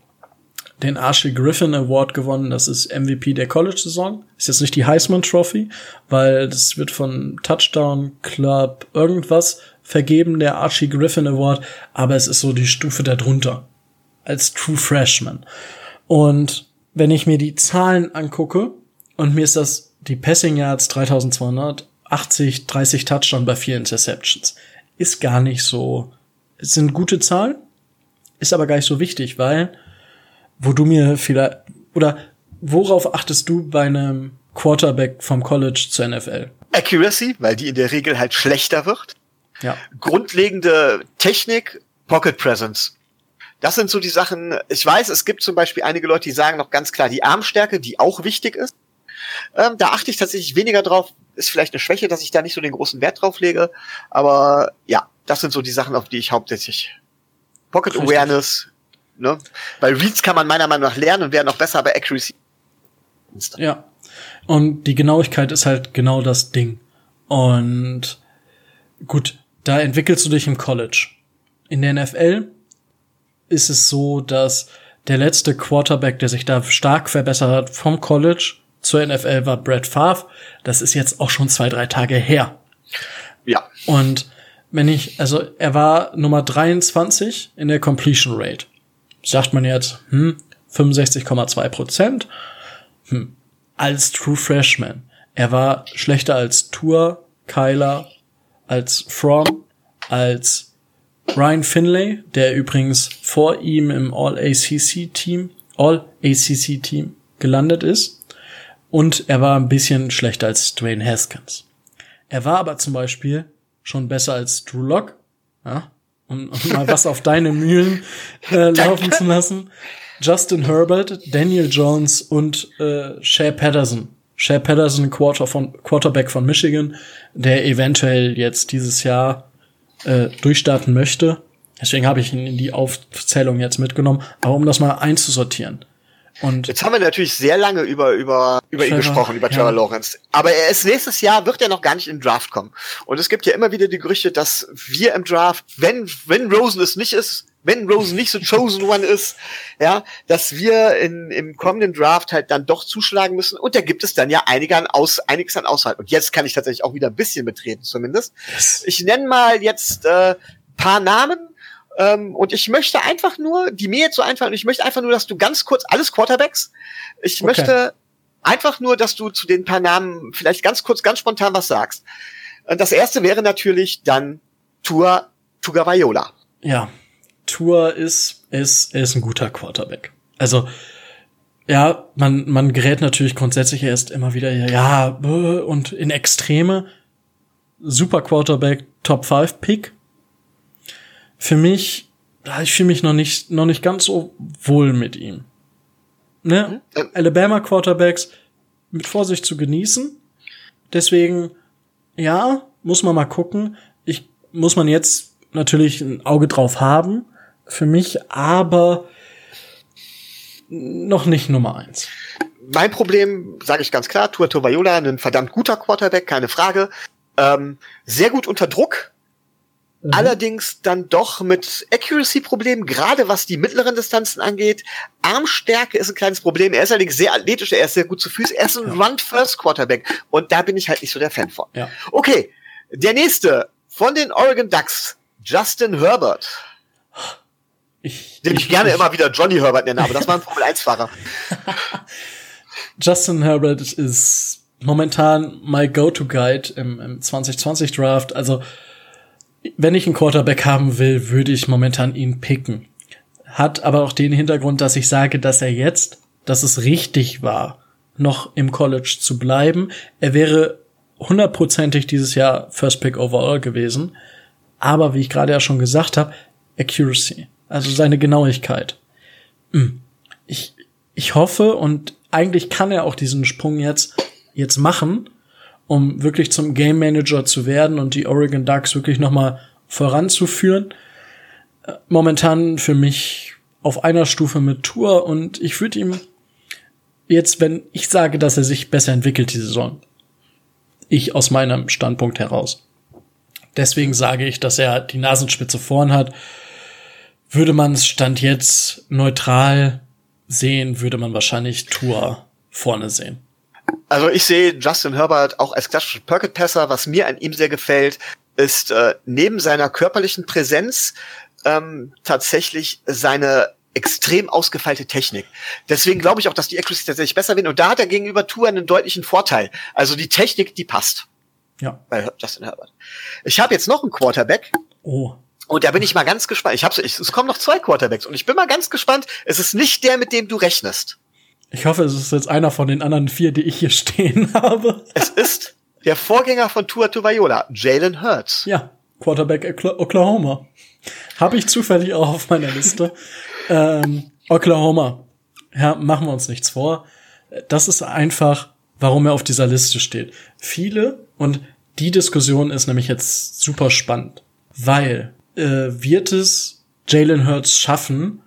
den Archie Griffin Award gewonnen. Das ist MVP der College-Saison. Ist jetzt nicht die Heisman Trophy, weil das wird von Touchdown Club irgendwas vergeben, der Archie Griffin Award. Aber es ist so die Stufe darunter als True Freshman. Und wenn ich mir die Zahlen angucke und mir ist das die Passing Yards 3280, 30 Touchdown bei vier Interceptions, ist gar nicht so, es sind gute Zahlen, ist aber gar nicht so wichtig, weil wo du mir vielleicht oder worauf achtest du bei einem Quarterback vom College zur NFL? Accuracy, weil die in der Regel halt schlechter wird. Ja. Grundlegende Technik, Pocket Presence. Das sind so die Sachen. Ich weiß, es gibt zum Beispiel einige Leute, die sagen noch ganz klar die Armstärke, die auch wichtig ist. Ähm, da achte ich tatsächlich weniger drauf. Ist vielleicht eine Schwäche, dass ich da nicht so den großen Wert drauf lege. Aber ja, das sind so die Sachen, auf die ich hauptsächlich. Pocket Richtig. Awareness, ne? Weil Reads kann man meiner Meinung nach lernen und werden auch besser bei Accuracy. Ja. Und die Genauigkeit ist halt genau das Ding. Und gut, da entwickelst du dich im College. In der NFL ist es so, dass der letzte Quarterback, der sich da stark verbessert hat vom College zur NFL war Brett Favre. Das ist jetzt auch schon zwei, drei Tage her. Ja. Und wenn ich, also er war Nummer 23 in der Completion Rate. Sagt man jetzt, hm, 65,2 Prozent. Hm, als True Freshman. Er war schlechter als Tour, Kyler, als From, als Ryan Finlay, der übrigens vor ihm im All-ACC-Team, All-ACC-Team gelandet ist. Und er war ein bisschen schlechter als Dwayne Haskins. Er war aber zum Beispiel schon besser als Drew Lock, ja, um, um mal was auf deine Mühlen äh, laufen zu lassen. Justin Herbert, Daniel Jones und äh, Shea Patterson. Shea Patterson, Quarter von, Quarterback von Michigan, der eventuell jetzt dieses Jahr äh, durchstarten möchte. Deswegen habe ich ihn in die Aufzählung jetzt mitgenommen. Aber um das mal einzusortieren. Und Jetzt haben wir natürlich sehr lange über, über, über ihn gesprochen, über ja. Trevor Lawrence. Aber er ist nächstes Jahr, wird er noch gar nicht in den Draft kommen. Und es gibt ja immer wieder die Gerüchte, dass wir im Draft, wenn, wenn Rosen es nicht ist, wenn Rosen nicht so chosen one ist, ja, dass wir in, im kommenden Draft halt dann doch zuschlagen müssen. Und da gibt es dann ja einige an Aus, einiges an Auswahl. Und jetzt kann ich tatsächlich auch wieder ein bisschen betreten, zumindest. Ich nenne mal jetzt äh, paar Namen. Ähm, und ich möchte einfach nur, die mir jetzt so einfallen, ich möchte einfach nur, dass du ganz kurz, alles Quarterbacks, ich Okay. möchte einfach nur, dass du zu den paar Namen vielleicht ganz kurz, ganz spontan was sagst. Und das erste wäre natürlich dann Tua Tugavaiola. ja, Tour ist, ist, ist ein guter Quarterback. Also, ja, man, man gerät natürlich grundsätzlich erst immer wieder, ja, äh, und in Extreme. Super Quarterback, Top 5 Pick. Für mich, ich fühle mich noch nicht, noch nicht ganz so wohl mit ihm. Ne? Mhm. Alabama Quarterbacks mit Vorsicht zu genießen. Deswegen, ja, muss man mal gucken. Ich muss man jetzt natürlich ein Auge drauf haben für mich, aber noch nicht Nummer eins. Mein Problem, sage ich ganz klar, Tua Tovaiola, ein verdammt guter Quarterback, keine Frage. Ähm, sehr gut unter Druck, Mhm. allerdings dann doch mit Accuracy-Problemen, gerade was die mittleren Distanzen angeht. Armstärke ist ein kleines Problem. Er ist allerdings sehr athletisch, er ist sehr gut zu Füßen, er ist ein Run-First-Quarterback und da bin ich halt nicht so der Fan von. Ja. Okay, der nächste von den Oregon Ducks, Justin Herbert, Ich, den ich, gerne immer wieder Johnny Herbert nenne, aber das war ein Formel-1-Fahrer. Justin Herbert ist momentan my Go-To-Guide im, im 2020 Draft. Also, wenn ich einen Quarterback haben will, würde ich momentan ihn picken. Hat aber auch den Hintergrund, dass ich sage, dass er jetzt, dass es richtig war, noch im College zu bleiben. Er wäre hundertprozentig dieses Jahr First Pick Overall gewesen. Aber wie ich gerade ja schon gesagt habe, Accuracy, also seine Genauigkeit. Hm. Ich, ich hoffe und eigentlich kann er auch diesen Sprung jetzt, jetzt machen, um wirklich zum Game Manager zu werden und die Oregon Ducks wirklich nochmal voranzuführen. Äh, Momentan für mich auf einer Stufe mit Tour und ich würde ihm jetzt, wenn ich sage, dass er sich besser entwickelt die Saison, ich aus meinem Standpunkt heraus. Deswegen sage ich, dass er die Nasenspitze vorn hat. Würde man es Stand jetzt neutral sehen, würde man wahrscheinlich Tour vorne sehen. Also ich sehe Justin Herbert auch als klassischen Pocket Passer. Was mir an ihm sehr gefällt, ist äh, neben seiner körperlichen Präsenz ähm, tatsächlich seine extrem ausgefeilte Technik. Deswegen glaube ich auch, dass die Accuracy tatsächlich besser wird. Und da hat er gegenüber Tour einen deutlichen Vorteil. Also die Technik, die passt Ja. bei Justin Herbert. Ich habe jetzt noch einen Quarterback. Oh. Und da bin ich mal ganz gespannt. Ich hab's, ich, es kommen noch zwei Quarterbacks und ich bin mal ganz gespannt. Es ist nicht der, mit dem du rechnest. Ich hoffe, es ist jetzt einer von den anderen vier, die ich hier stehen habe. Es ist der Vorgänger von Tua Tuvayola, Jalen Hurts. Ja, Quarterback Okla- Oklahoma. Habe ich zufällig auch auf meiner Liste. ähm, Oklahoma. Ja, machen wir uns nichts vor. Das ist einfach, warum er auf dieser Liste steht. Viele, und die Diskussion ist nämlich jetzt super spannend, weil äh, wird es Jalen Hurts schaffen,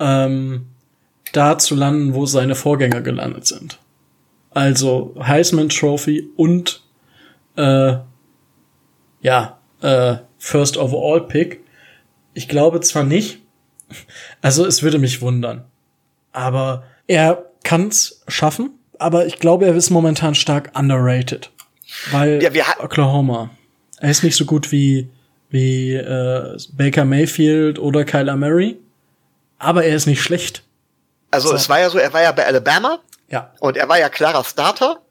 ähm, da zu landen, wo seine Vorgänger gelandet sind. Also Heisman Trophy und äh, ja, äh, First Overall Pick. Ich glaube zwar nicht, also es würde mich wundern, aber er kann's schaffen, aber ich glaube, er ist momentan stark underrated, weil Ja, Oklahoma. Er ist nicht so gut wie wie äh, Baker Mayfield oder Kyler Murray, aber er ist nicht schlecht. Also So. es war ja so, er war ja bei Alabama Ja, und er war ja klarer Starter.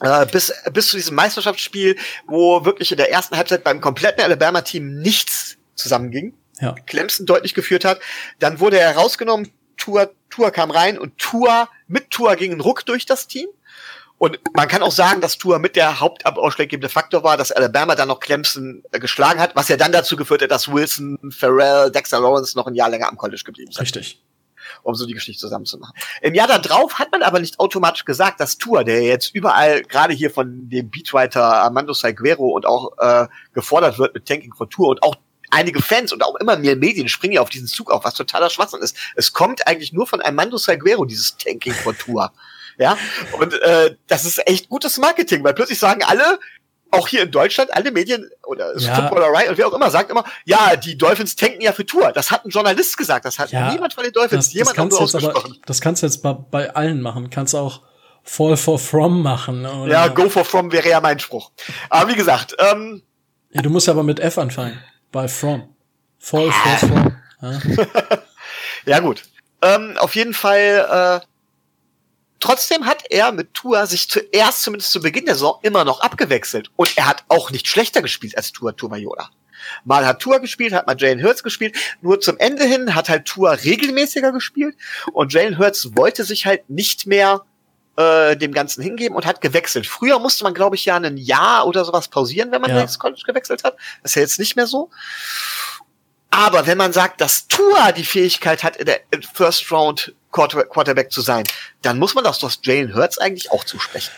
Äh, bis, bis zu diesem Meisterschaftsspiel, wo wirklich in der ersten Halbzeit beim kompletten Alabama-Team nichts zusammenging. ja, Clemson deutlich geführt hat. Dann wurde er rausgenommen, Tour, Tour kam rein und Tour, mit Tour ging ein Ruck durch das Team. Und man kann auch sagen, dass Tour mit der hauptausschlaggebende Faktor war, dass Alabama dann noch Clemson äh, geschlagen hat, was ja dann dazu geführt hat, dass Wilson, Farrell, Dexter Lawrence noch ein Jahr länger am College geblieben sind richtig. Um so die Geschichte zusammenzumachen. Im Jahr darauf hat man aber nicht automatisch gesagt, dass Tour, der jetzt überall gerade hier von dem Beatwriter Armando Salguero und auch äh, gefordert wird mit Tanking for Tour und auch einige Fans und auch immer mehr Medien springen ja auf diesen Zug auf, was totaler Schwachsinn ist. Es kommt eigentlich nur von Armando Salguero, dieses Tanking for Tour. Ja, und äh, das ist echt gutes Marketing, weil plötzlich sagen alle, auch hier in Deutschland, alle Medien oder Ja. Footballer Right und wer auch immer sagt immer, ja, die Dolphins tanken ja für Tour. Das hat ein Journalist gesagt, das hat Ja, niemand von den Dolphins, Das, das jemand nur jetzt aber, ausgesprochen. das kannst du jetzt bei, bei allen machen. Kannst auch Fall for From machen. Oder? Ja, go for from wäre ja mein Spruch. Aber wie gesagt, ähm, Ja, du musst aber mit F anfangen. Bei From. Fall for From. Ja. ja gut. Ähm, auf jeden Fall, äh, trotzdem hat er mit Tua sich zuerst, zumindest zu Beginn der Saison, immer noch abgewechselt. Und er hat auch nicht schlechter gespielt als Tua Tumayola. Mal hat Tua gespielt, hat mal Jalen Hurts gespielt. Nur zum Ende hin hat halt Tua regelmäßiger gespielt. Und Jalen Hurts wollte sich halt nicht mehr äh, dem Ganzen hingeben und hat gewechselt. Früher musste man, glaube ich, ja ein Jahr oder sowas pausieren, wenn man Ja. ins College gewechselt hat. Das ist ja jetzt nicht mehr so. Aber wenn man sagt, dass Tua die Fähigkeit hat, in der First Round Quarter Quarterback zu sein, dann muss man das doch Jalen Hurts eigentlich auch zusprechen.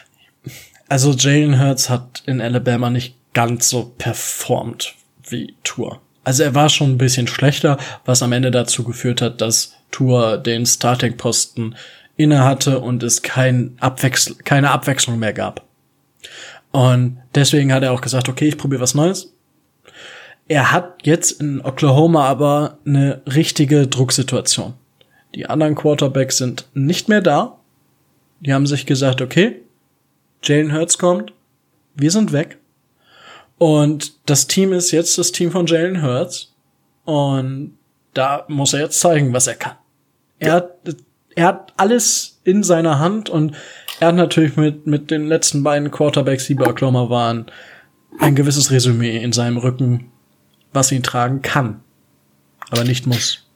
Also Jalen Hurts hat in Alabama nicht ganz so performt wie Tour. Also er war schon ein bisschen schlechter, was am Ende dazu geführt hat, dass Tour den Starting-Posten inne hatte und es kein Abwechsel keine Abwechslung mehr gab. Und deswegen hat er auch gesagt, okay, ich probiere was Neues. Er hat jetzt in Oklahoma aber eine richtige Drucksituation. Die anderen Quarterbacks sind nicht mehr da. Die haben sich gesagt, okay, Jalen Hurts kommt, wir sind weg. Und das Team ist jetzt das Team von Jalen Hurts. Und da muss er jetzt zeigen, was er kann. Er hat, er hat alles in seiner Hand und er hat natürlich mit, mit den letzten beiden Quarterbacks, die bei Oklahoma waren, ein gewisses Resümee in seinem Rücken, was ihn tragen kann. Aber nicht muss.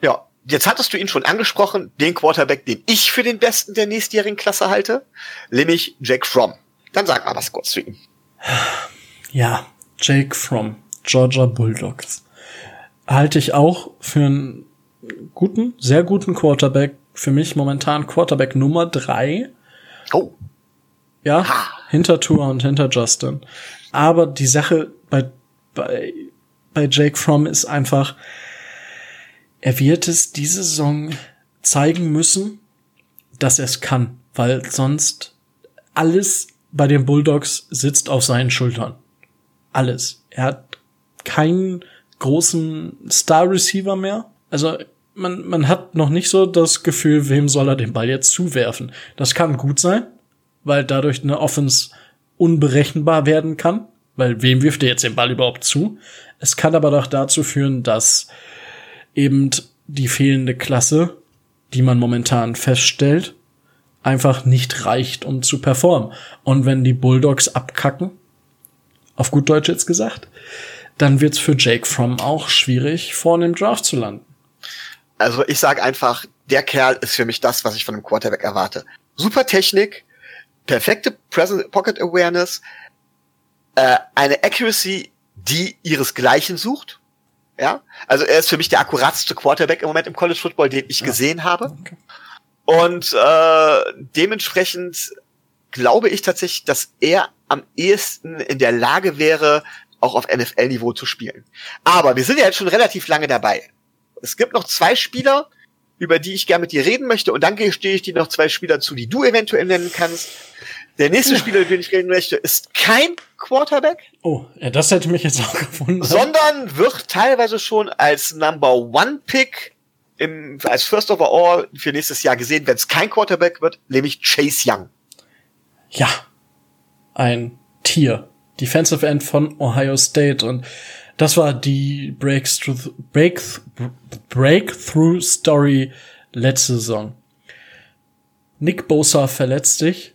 Ja, jetzt hattest du ihn schon angesprochen, den Quarterback, den ich für den besten der nächstjährigen Klasse halte, nämlich Jake Fromm. Dann sag mal was kurz zu ihm. Ja, Jake from Georgia Bulldogs. Halte ich auch für einen guten, sehr guten Quarterback. Für mich momentan Quarterback Nummer drei. Oh, Ja, hinter Tour und hinter Justin. Aber die Sache bei, bei, bei Jake Fromm ist einfach, er wird es diese Saison zeigen müssen, dass er es kann, weil sonst alles bei den Bulldogs sitzt auf seinen Schultern. Alles. Er hat keinen großen Star Receiver mehr. Also man, man hat noch nicht so das Gefühl, wem soll er den Ball jetzt zuwerfen. Das kann gut sein, weil dadurch eine Offense unberechenbar werden kann. Weil wem wirft er jetzt den Ball überhaupt zu? Es kann aber doch dazu führen, dass eben die fehlende Klasse, die man momentan feststellt, einfach nicht reicht, um zu performen. Und wenn die Bulldogs abkacken, auf gut Deutsch jetzt gesagt, dann wird's für Jake Fromm auch schwierig, vorne im Draft zu landen. also ich sage einfach, der Kerl ist für mich das, was ich von einem Quarterback erwarte. Super Technik, perfekte Present Pocket Awareness, äh, eine Accuracy, die ihresgleichen sucht. Ja, also er ist für mich der akkurateste Quarterback im Moment im College Football, den ich gesehen habe. Okay. Und äh, dementsprechend glaube ich tatsächlich, dass er am ehesten in der Lage wäre, auch auf NFL-Niveau zu spielen. Aber wir sind ja jetzt schon relativ lange dabei. Es gibt noch zwei Spieler, über die ich gerne mit dir reden möchte. Und dann gestehe ich dir noch zwei Spieler zu, die du eventuell nennen kannst. Der nächste. Spieler, über den ich reden möchte, ist kein Quarterback. Oh, ja, das hätte mich jetzt auch gefunden. Sondern wird teilweise schon als Number One Pick im, als First Overall für nächstes Jahr gesehen, wenn es kein Quarterback wird, nämlich Chase Young. Ja, ein Tier. Defensive End von Ohio State und das war die Breakthrough, Breakthrough, Breakthrough Story letzte Saison. Nick Bosa verletzt sich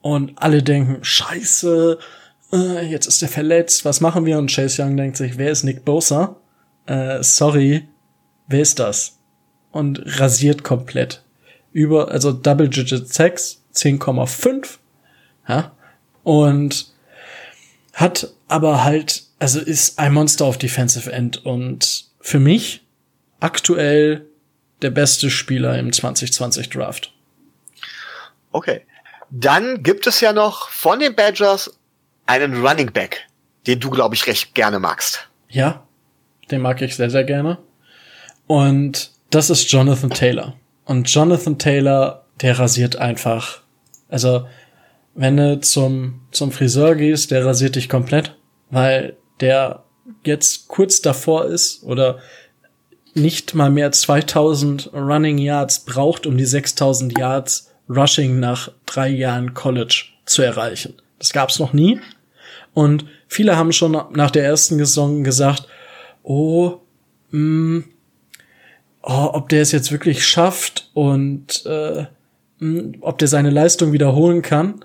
und alle denken, scheiße, äh, jetzt ist er verletzt, was machen wir? Und Chase Young denkt sich, wer ist Nick Bosa? Äh, sorry, wer ist das? Und rasiert komplett. Über, also Double Digit Sex, 10,5. Ja. Und hat aber halt, also ist ein Monster auf Defensive End und für mich aktuell der beste Spieler im 2020 Draft. Okay. Dann gibt es ja noch von den Badgers einen Running Back, den du, glaube ich, recht gerne magst. Ja, den mag ich sehr, sehr gerne. Und das ist Jonathan Taylor. Und Jonathan Taylor, der rasiert einfach. Also, wenn du zum, zum Friseur gehst, der rasiert dich komplett, weil der jetzt kurz davor ist oder nicht mal mehr 2000 Running Yards braucht, um die 6000 Yards Rushing nach drei Jahren College zu erreichen. Das gab's noch nie. Und viele haben schon nach der ersten Saison gesagt, oh, mh, mm, oh ob der es jetzt wirklich schafft und äh, mh, mm, ob der seine Leistung wiederholen kann.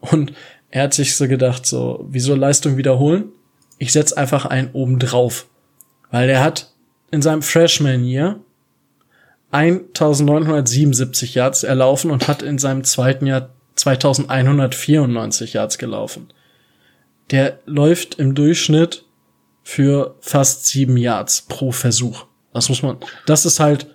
Und er hat sich so gedacht, so, wieso Leistung wiederholen? Ich setz einfach einen oben drauf. Weil der hat in seinem Freshman Year 1977 Yards erlaufen und hat in seinem zweiten Jahr 2194 Yards gelaufen. Der läuft im Durchschnitt für fast sieben Yards pro Versuch. Das muss man, das ist halt,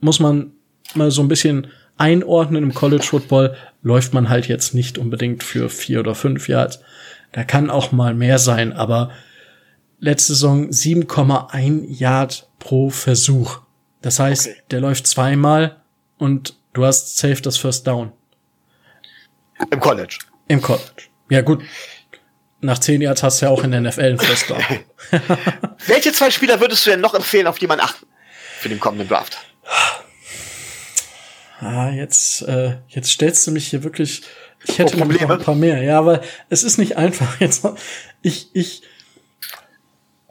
muss man mal so ein bisschen einordnen im College Football, läuft man halt jetzt nicht unbedingt für vier oder fünf Yards. Da kann auch mal mehr sein, aber letzte Saison 7,1 Yard pro Versuch. Das heißt, okay. der läuft zweimal und du hast safe das First Down. Im College. Im College. Ja gut. Nach zehn Yards hast du ja auch in der NFL einen First Down. Welche zwei Spieler würdest du denn noch empfehlen, auf die man achten für den kommenden Draft? Ah, jetzt, äh, jetzt stellst du mich hier wirklich. Ich hätte oh, noch ein paar mehr. Ja, aber es ist nicht einfach. Jetzt, ich, ich,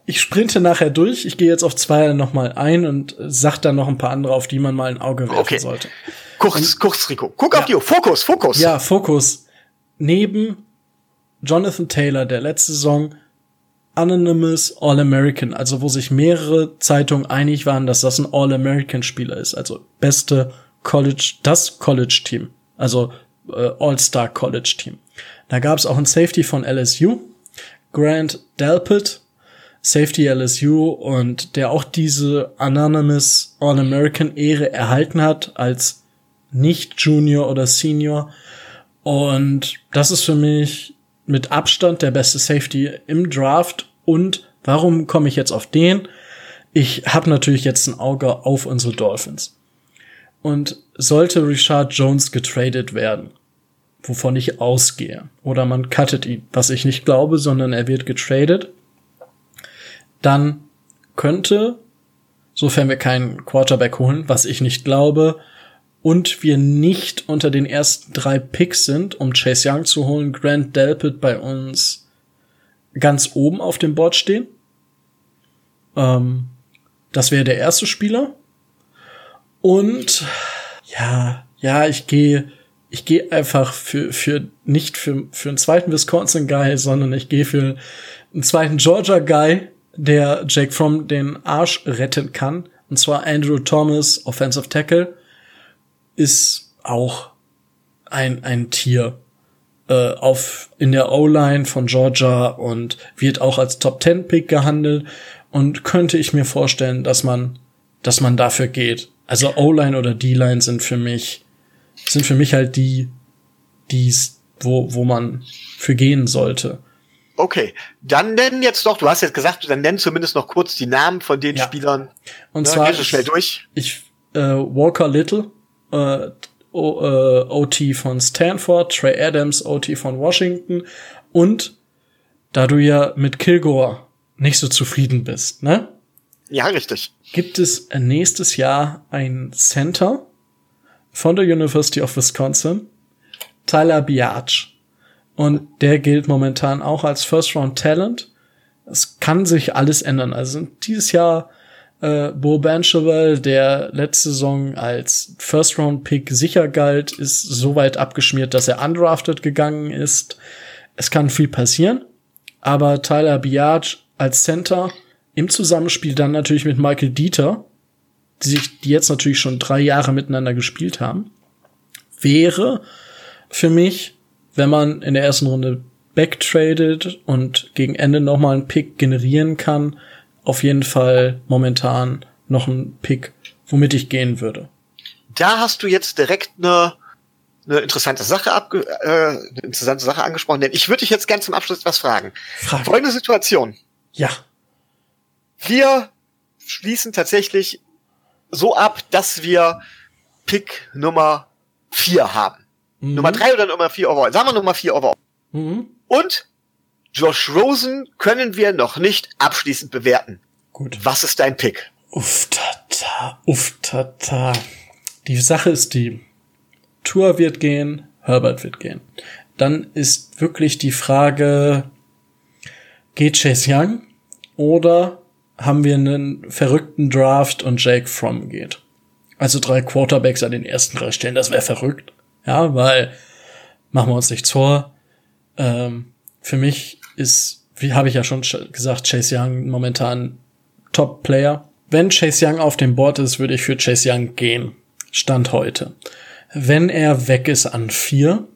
ich sprinte nachher durch. Ich gehe jetzt auf zwei nochmal ein und sag dann noch ein paar andere, auf die man mal ein Auge werfen okay. sollte. Kurz, und, kurz, Rico. Guck ja. auf die Uhr. Fokus, Fokus. Ja, Fokus. Neben Jonathan Taylor, der letzte Saison Anonymous All-American, also wo sich mehrere Zeitungen einig waren, dass das ein All-American-Spieler ist, also beste College, das College-Team, also äh, All-Star College-Team. Da gab es auch ein Safety von LSU, Grant Delpit, Safety LSU und der auch diese Anonymous All-American Ehre erhalten hat als nicht Junior oder Senior. Und das ist für mich mit Abstand der beste Safety im Draft. Und warum komme ich jetzt auf den? Ich habe natürlich jetzt ein Auge auf unsere Dolphins. Und sollte Richard Jones getradet werden, wovon ich ausgehe, oder man cuttet ihn, was ich nicht glaube, sondern er wird getradet, dann könnte, sofern wir keinen Quarterback holen, was ich nicht glaube, und wir nicht unter den ersten drei Picks sind, um Chase Young zu holen, Grant Delpit bei uns ganz oben auf dem Board stehen. Ähm, das wäre der erste Spieler. Und ja, ja, ich gehe, ich gehe einfach für, für, nicht für, für einen zweiten Wisconsin Guy, sondern ich gehe für einen zweiten Georgia Guy, der Jake Fromm den Arsch retten kann. Und zwar Andrew Thomas, Offensive Tackle, ist auch ein, ein Tier äh, auf in der O-Line von Georgia und wird auch als Top Ten Pick gehandelt und könnte ich mir vorstellen, dass man, dass man dafür geht. Also O-Line oder D-Line sind für mich, sind für mich halt die, die, wo, wo man für gehen sollte. Okay, dann nennen jetzt doch, du hast jetzt gesagt, dann nennen zumindest noch kurz die Namen von den ja. Spielern. Und ja, zwar, schnell durch. Ich äh, Walker Little, äh, o, äh, OT von Stanford, Trey Adams, OT von Washington und da du ja mit Kilgore nicht so zufrieden bist, ne? Ja, richtig. Gibt es nächstes Jahr ein Center von der University of Wisconsin, Tyler Biatch. Und der gilt momentan auch als First Round Talent. Es kann sich alles ändern. Also dieses Jahr äh, Bo Banchewell, der letzte Saison als First Round Pick sicher galt, ist so weit abgeschmiert, dass er undrafted gegangen ist. Es kann viel passieren, aber Tyler Biatch als Center im Zusammenspiel dann natürlich mit Michael Dieter, die sich, die jetzt natürlich schon drei Jahre miteinander gespielt haben, wäre für mich, wenn man in der ersten Runde backtradet und gegen Ende nochmal einen Pick generieren kann, auf jeden Fall momentan noch ein Pick, womit ich gehen würde. Da hast du jetzt direkt eine, eine interessante Sache abge äh, eine interessante Sache angesprochen, denn ich würde dich jetzt gerne zum Abschluss etwas fragen. Frage. Folgende Situation. Ja. Wir schließen tatsächlich so ab, dass wir Pick Nummer vier haben. Mhm. Nummer drei oder Nummer vier overall. Sagen wir Nummer vier overall. Mhm. Und Josh Rosen können wir noch nicht abschließend bewerten. Gut. Was ist dein Pick? Uff, tata, uff, tata. Die Sache ist die, Tour wird gehen, Herbert wird gehen. Dann ist wirklich die Frage, geht Chase Young oder haben wir einen verrückten Draft und Jake Fromm geht? Also drei Quarterbacks an den ersten drei Stellen, das wäre verrückt. Ja, weil, machen wir uns nichts vor, ähm, für mich ist, wie habe ich ja schon gesagt, Chase Young momentan Top-Player. Wenn Chase Young auf dem Board ist, würde ich für Chase Young gehen. Stand heute. Wenn er weg ist an vier,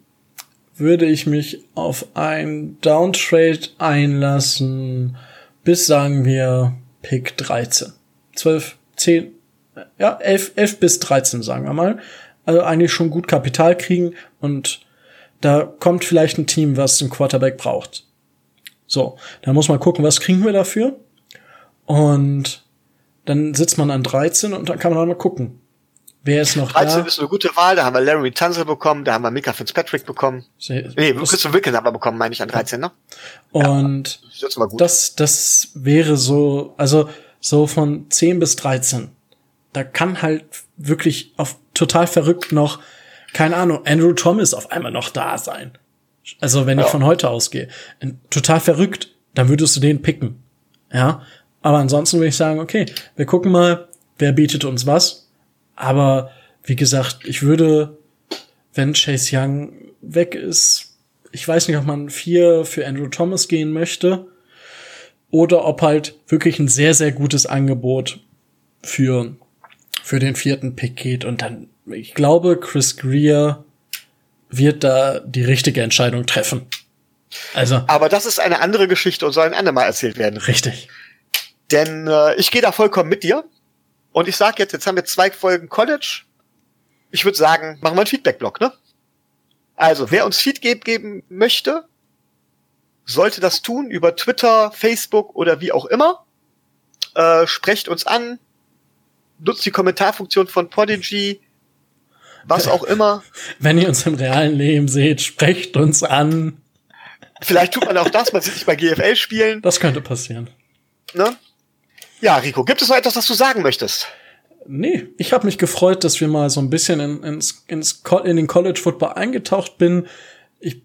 würde ich mich auf ein Downtrade einlassen bis, sagen wir, Pick 13. 12, 10, ja, 11, 11 bis 13, sagen wir mal. Also eigentlich schon gut Kapital kriegen und da kommt vielleicht ein Team, was einen Quarterback braucht. So, da muss man gucken, was kriegen wir dafür. Und dann sitzt man an 13 und dann kann man auch mal gucken. Wer ist noch 13 da? ist eine gute Wahl, da haben wir Larry Tunzel bekommen, da haben wir Mika Fitzpatrick bekommen. Se- Nee, das- Christian Wilkins haben wir bekommen, meine ich, an 13, ne? Und Das mal gut. das, das wäre so, also so von 10 bis 13. Da kann halt wirklich auf total verrückt noch, keine Ahnung, Andrew Thomas auf einmal noch da sein. Also wenn ich Ja. von heute ausgehe. Total verrückt, dann würdest du den picken. Ja. Aber ansonsten würde ich sagen, okay, wir gucken mal, wer bietet uns was. Aber wie gesagt, ich würde, wenn Chase Young weg ist, ich weiß nicht, ob man vier für Andrew Thomas gehen möchte oder ob halt wirklich ein sehr, sehr gutes Angebot für, für den vierten Pick geht. Und dann, ich glaube, Chris Greer wird da die richtige Entscheidung treffen. Also, Aber das ist eine andere Geschichte und soll ein andermal erzählt werden. richtig. Denn äh, ich gehe da vollkommen mit dir. Und ich sag jetzt, jetzt haben wir zwei Folgen College. Ich würde sagen, machen wir einen Feedback-Blog, ne? Also, wer uns Feedback geben möchte, sollte das tun über Twitter, Facebook oder wie auch immer. Äh, sprecht uns an, nutzt die Kommentarfunktion von Podigy, was auch immer. Wenn ihr uns im realen Leben seht, sprecht uns an. Vielleicht tut man auch das, man sieht sich bei GFL spielen. Das könnte passieren. Ne? Ja, Rico, gibt es noch etwas, was du sagen möchtest? Nee, ich habe mich gefreut, dass wir mal so ein bisschen in, ins, ins, in den College Football eingetaucht bin. Ich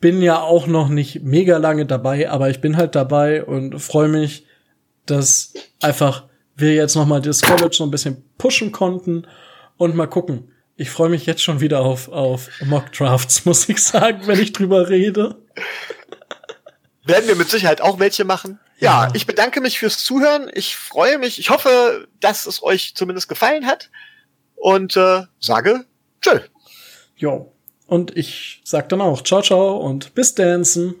bin ja auch noch nicht mega lange dabei, aber ich bin halt dabei und freue mich, dass einfach wir jetzt noch mal das College so ein bisschen pushen konnten und mal gucken. Ich freue mich jetzt schon wieder auf, auf Mock Drafts, muss ich sagen, wenn ich drüber rede. Werden wir mit Sicherheit auch welche machen. Ja, ich bedanke mich fürs Zuhören. Ich freue mich. Ich hoffe, dass es euch zumindest gefallen hat. Und äh, sage Tschö. Jo. Und ich sag dann auch ciao, ciao und bis dancen.